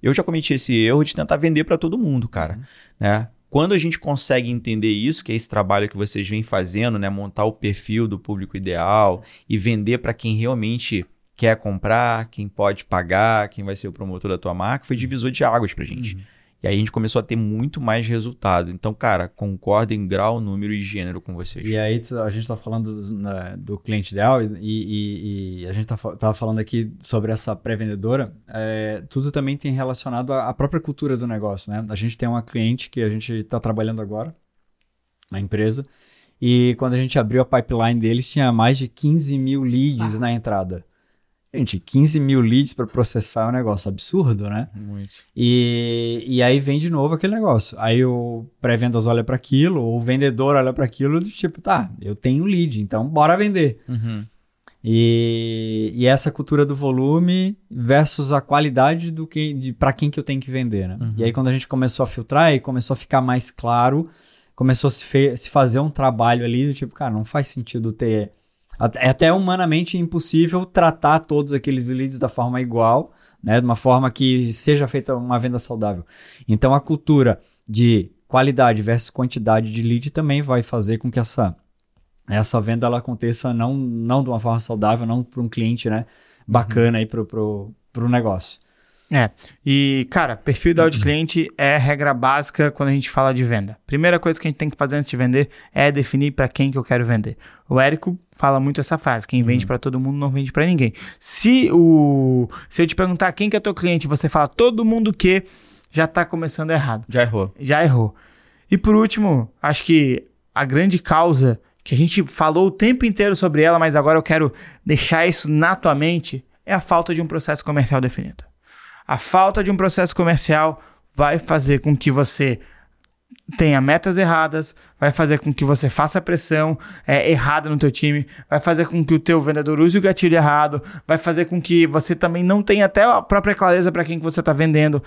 Eu já cometi esse erro de tentar vender para todo mundo, cara, uhum. né? Quando a gente consegue entender isso, que é esse trabalho que vocês vêm fazendo, né? Montar o perfil do público ideal e vender para quem realmente quer comprar, quem pode pagar, quem vai ser o promotor da tua marca, foi divisor de águas pra gente. Uhum. E aí a gente começou a ter muito mais resultado. Então, cara, concordo em grau, número e gênero com vocês. E aí a gente está falando do, né, do, cliente ideal e, e, e a gente estava tá, falando aqui sobre essa pré-vendedora. É, tudo também tem relacionado à, à, própria cultura do negócio, né? A gente tem uma cliente que a gente está trabalhando agora na empresa e quando a gente abriu a pipeline deles tinha mais de 15 mil leads ah. na entrada. Gente, 15 mil leads para processar é um negócio absurdo, né? Muito. E, e aí vem de novo aquele negócio. Aí o pré-vendas olha para aquilo, o vendedor olha para aquilo, do tipo, tá, eu tenho lead, então bora vender. Uhum. E, e essa cultura do volume versus a qualidade do que para quem que eu tenho que vender, né? Uhum. E aí quando a gente começou a filtrar e começou a ficar mais claro, começou a se, se fazer um trabalho ali do tipo, cara, não faz sentido ter é até humanamente impossível tratar todos aqueles leads da forma igual, né? De uma forma que seja feita uma venda saudável. Então a cultura de qualidade versus quantidade de lead também vai fazer com que essa essa venda ela aconteça não, não de uma forma saudável, não para um cliente né, bacana uhum. aí para o negócio. É, e cara, perfil ideal de cliente é regra básica quando a gente fala de venda. Primeira coisa que a gente tem que fazer antes de vender é definir para quem que eu quero vender. O Érico fala muito essa frase: quem vende uhum. para todo mundo não vende para ninguém. Se o se eu te perguntar quem que é teu cliente, você fala todo mundo que já tá começando errado. Já errou. Já errou. E por último, acho que a grande causa que a gente falou o tempo inteiro sobre ela, mas agora eu quero deixar isso na tua mente, é a falta de um processo comercial definido. A falta de um processo comercial vai fazer com que você tenha metas erradas, vai fazer com que você faça pressão é, errada no teu time, vai fazer com que o teu vendedor use o gatilho errado, vai fazer com que você também não tenha até a própria clareza para quem que você está vendendo.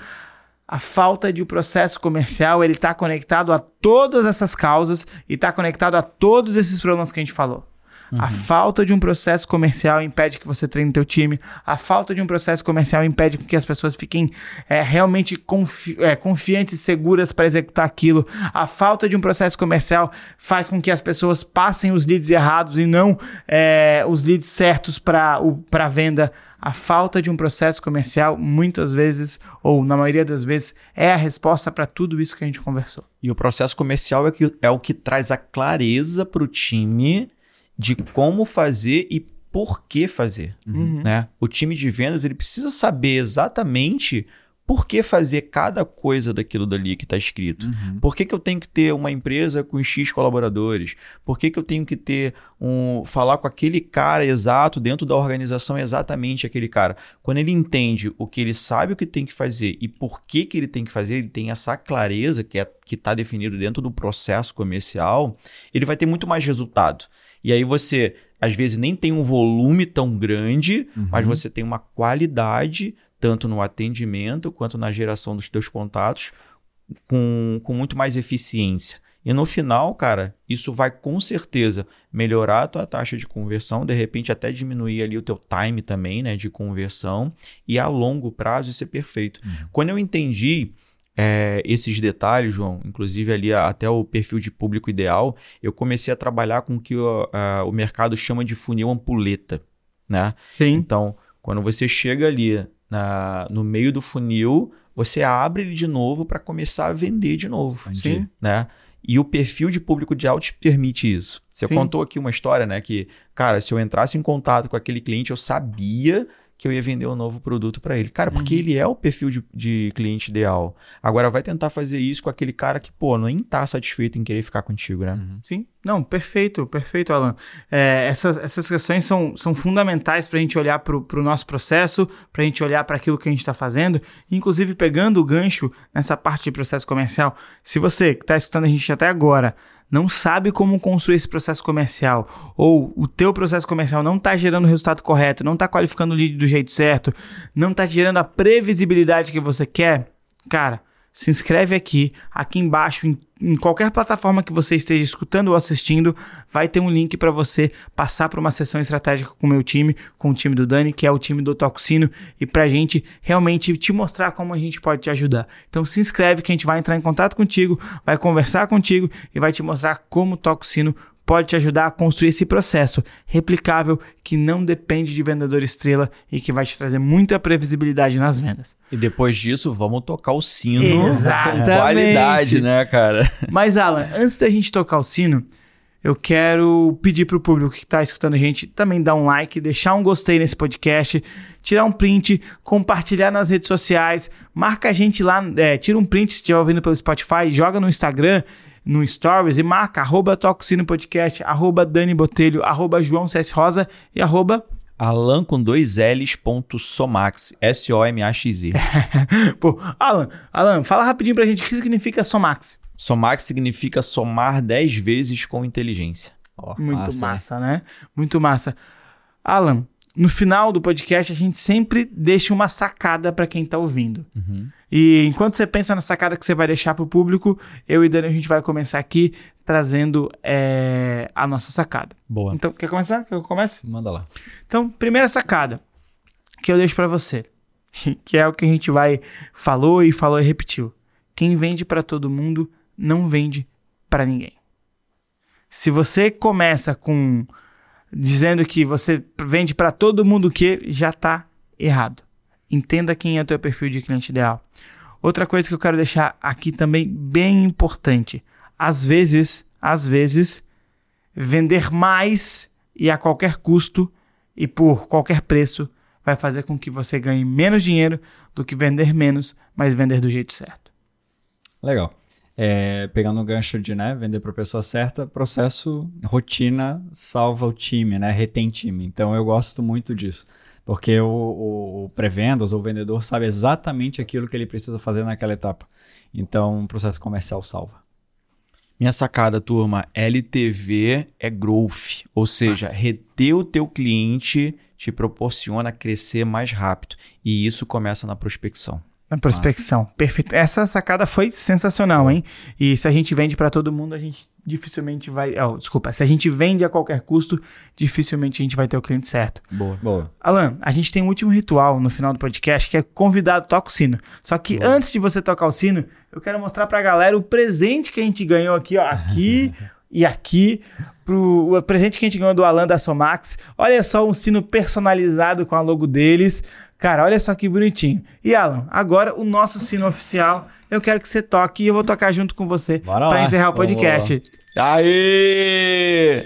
A falta de um processo comercial ele está conectado a todas essas causas e está conectado a todos esses problemas que a gente falou. Uhum. A falta de um processo comercial impede que você treine teu time. A falta de um processo comercial impede que as pessoas fiquem é, realmente confi é, confiantes e seguras para executar aquilo. A falta de um processo comercial faz com que as pessoas passem os leads errados e não é, os leads certos para a venda. A falta de um processo comercial, muitas vezes, ou na maioria das vezes, é a resposta para tudo isso que a gente conversou. E o processo comercial é, que, é o que traz a clareza para o time de como fazer e por que fazer. Uhum. Né? O time de vendas ele precisa saber exatamente por que fazer cada coisa daquilo dali que está escrito? Uhum. Por que, que eu tenho que ter uma empresa com X colaboradores? Por que, que eu tenho que ter um. falar com aquele cara exato dentro da organização, exatamente aquele cara? Quando ele entende o que ele sabe o que tem que fazer e por que, que ele tem que fazer, ele tem essa clareza que é, está definido dentro do processo comercial, ele vai ter muito mais resultado. E aí você, às vezes, nem tem um volume tão grande, Uhum. mas você tem uma qualidade tanto no atendimento quanto na geração dos teus contatos com, com muito mais eficiência. E no final, cara, isso vai com certeza melhorar a tua taxa de conversão, de repente até diminuir ali o teu time também, né, de conversão, e a longo prazo isso é perfeito. Quando eu entendi é, esses detalhes, João, inclusive ali até o perfil de público ideal, eu comecei a trabalhar com o que o, a- o mercado chama de funil ampuleta, né? Sim. Então, quando você chega ali na- no meio do funil, você abre ele de novo para começar a vender de novo. Sim. né? E o perfil de público ideal te permite isso. Você Sim. contou aqui uma história, né? Que, cara, se eu entrasse em contato com aquele cliente, eu sabia que eu ia vender um novo produto para ele. Cara, porque ele é o perfil de, de cliente ideal. Agora, vai tentar fazer isso com aquele cara que, pô, nem tá satisfeito em querer ficar contigo, né? Sim, não, perfeito, perfeito, Alan. É, essas, essas questões são, são fundamentais para a gente olhar para o nosso processo, para a gente olhar para aquilo que a gente está fazendo, inclusive pegando o gancho nessa parte de processo comercial. Se você que está escutando a gente até agora não sabe como construir esse processo comercial, ou o teu processo comercial não está gerando o resultado correto, não está qualificando o lead do jeito certo, não está gerando a previsibilidade que você quer, cara, se inscreve aqui, aqui embaixo, em, em qualquer plataforma que você esteja escutando ou assistindo, vai ter um link para você passar para uma sessão estratégica com o meu time, com o time do Dani, que é o time do Toxino, e para a gente realmente te mostrar como a gente pode te ajudar. Então se inscreve que a gente vai entrar em contato contigo, vai conversar contigo e vai te mostrar como o Toxino pode te ajudar a construir esse processo replicável que não depende de vendedor estrela e que vai te trazer muita previsibilidade nas vendas. E depois disso, vamos tocar o sino Exatamente. com qualidade, né, cara? Mas, Alan, antes da gente tocar o sino, eu quero pedir pro público que tá escutando a gente também dar um like, deixar um gostei nesse podcast, tirar um print, compartilhar nas redes sociais, marca a gente lá, é, tira um print se estiver ouvindo pelo Spotify, joga no Instagram, no Stories e marca arroba Toca o Sino Podcast, arroba Dani Botelho, arroba João CS Rosa e arroba Alan com dois L's ponto Somax, S-O-M-A-X-I. Pô, Alan, Alan, fala rapidinho pra gente o que significa Somax. Somax significa somar 10 vezes com inteligência. Ó, Muito massa, massa, né? Muito massa. Alan, no final do podcast a gente sempre deixa uma sacada para quem tá ouvindo. E enquanto você pensa na sacada que você vai deixar pro público, eu e Dani a gente vai começar aqui trazendo é, a nossa sacada. Boa. Então, quer começar? Quer que eu comece? Manda lá. Então, primeira sacada que eu deixo para você, que é o que a gente vai falou e falou e repetiu. Quem vende para todo mundo não vende para ninguém. Se você começa com dizendo que você vende para todo mundo que já tá errado. Entenda quem é o teu perfil de cliente ideal. Outra coisa que eu quero deixar aqui também bem importante. Às vezes, às vezes, vender mais e a qualquer custo e por qualquer preço vai fazer com que você ganhe menos dinheiro do que vender menos, mas vender do jeito certo. Legal. É, pegando o gancho de né, vender para a pessoa certa, processo, rotina salva o time, né? Retém time. Então eu gosto muito disso. Porque o, o, o pré-vendas ou o vendedor sabe exatamente aquilo que ele precisa fazer naquela etapa. Então o processo comercial salva. Minha sacada, turma, LTV é growth, ou seja, reter o teu cliente te proporciona crescer mais rápido. E isso começa na prospecção. Na prospecção. Perfeito. Essa sacada foi sensacional, hein? E se a gente vende para todo mundo, a gente dificilmente vai. Oh, desculpa. Se a gente vende a qualquer custo, dificilmente a gente vai ter o cliente certo. Boa. Boa. Alan, a gente tem um último ritual no final do podcast que é convidado toca o sino. Só que antes de você tocar o sino, eu quero mostrar pra galera o presente que a gente ganhou aqui, ó. Aqui e aqui. Pro, o presente que a gente ganhou do Alan da Somax. Olha só um sino personalizado com a logo deles. Cara, olha só que bonitinho. E Alan, agora o nosso sino oficial. Eu quero que você toque e eu vou tocar junto com você lá. encerrar o Vamos podcast. Aê!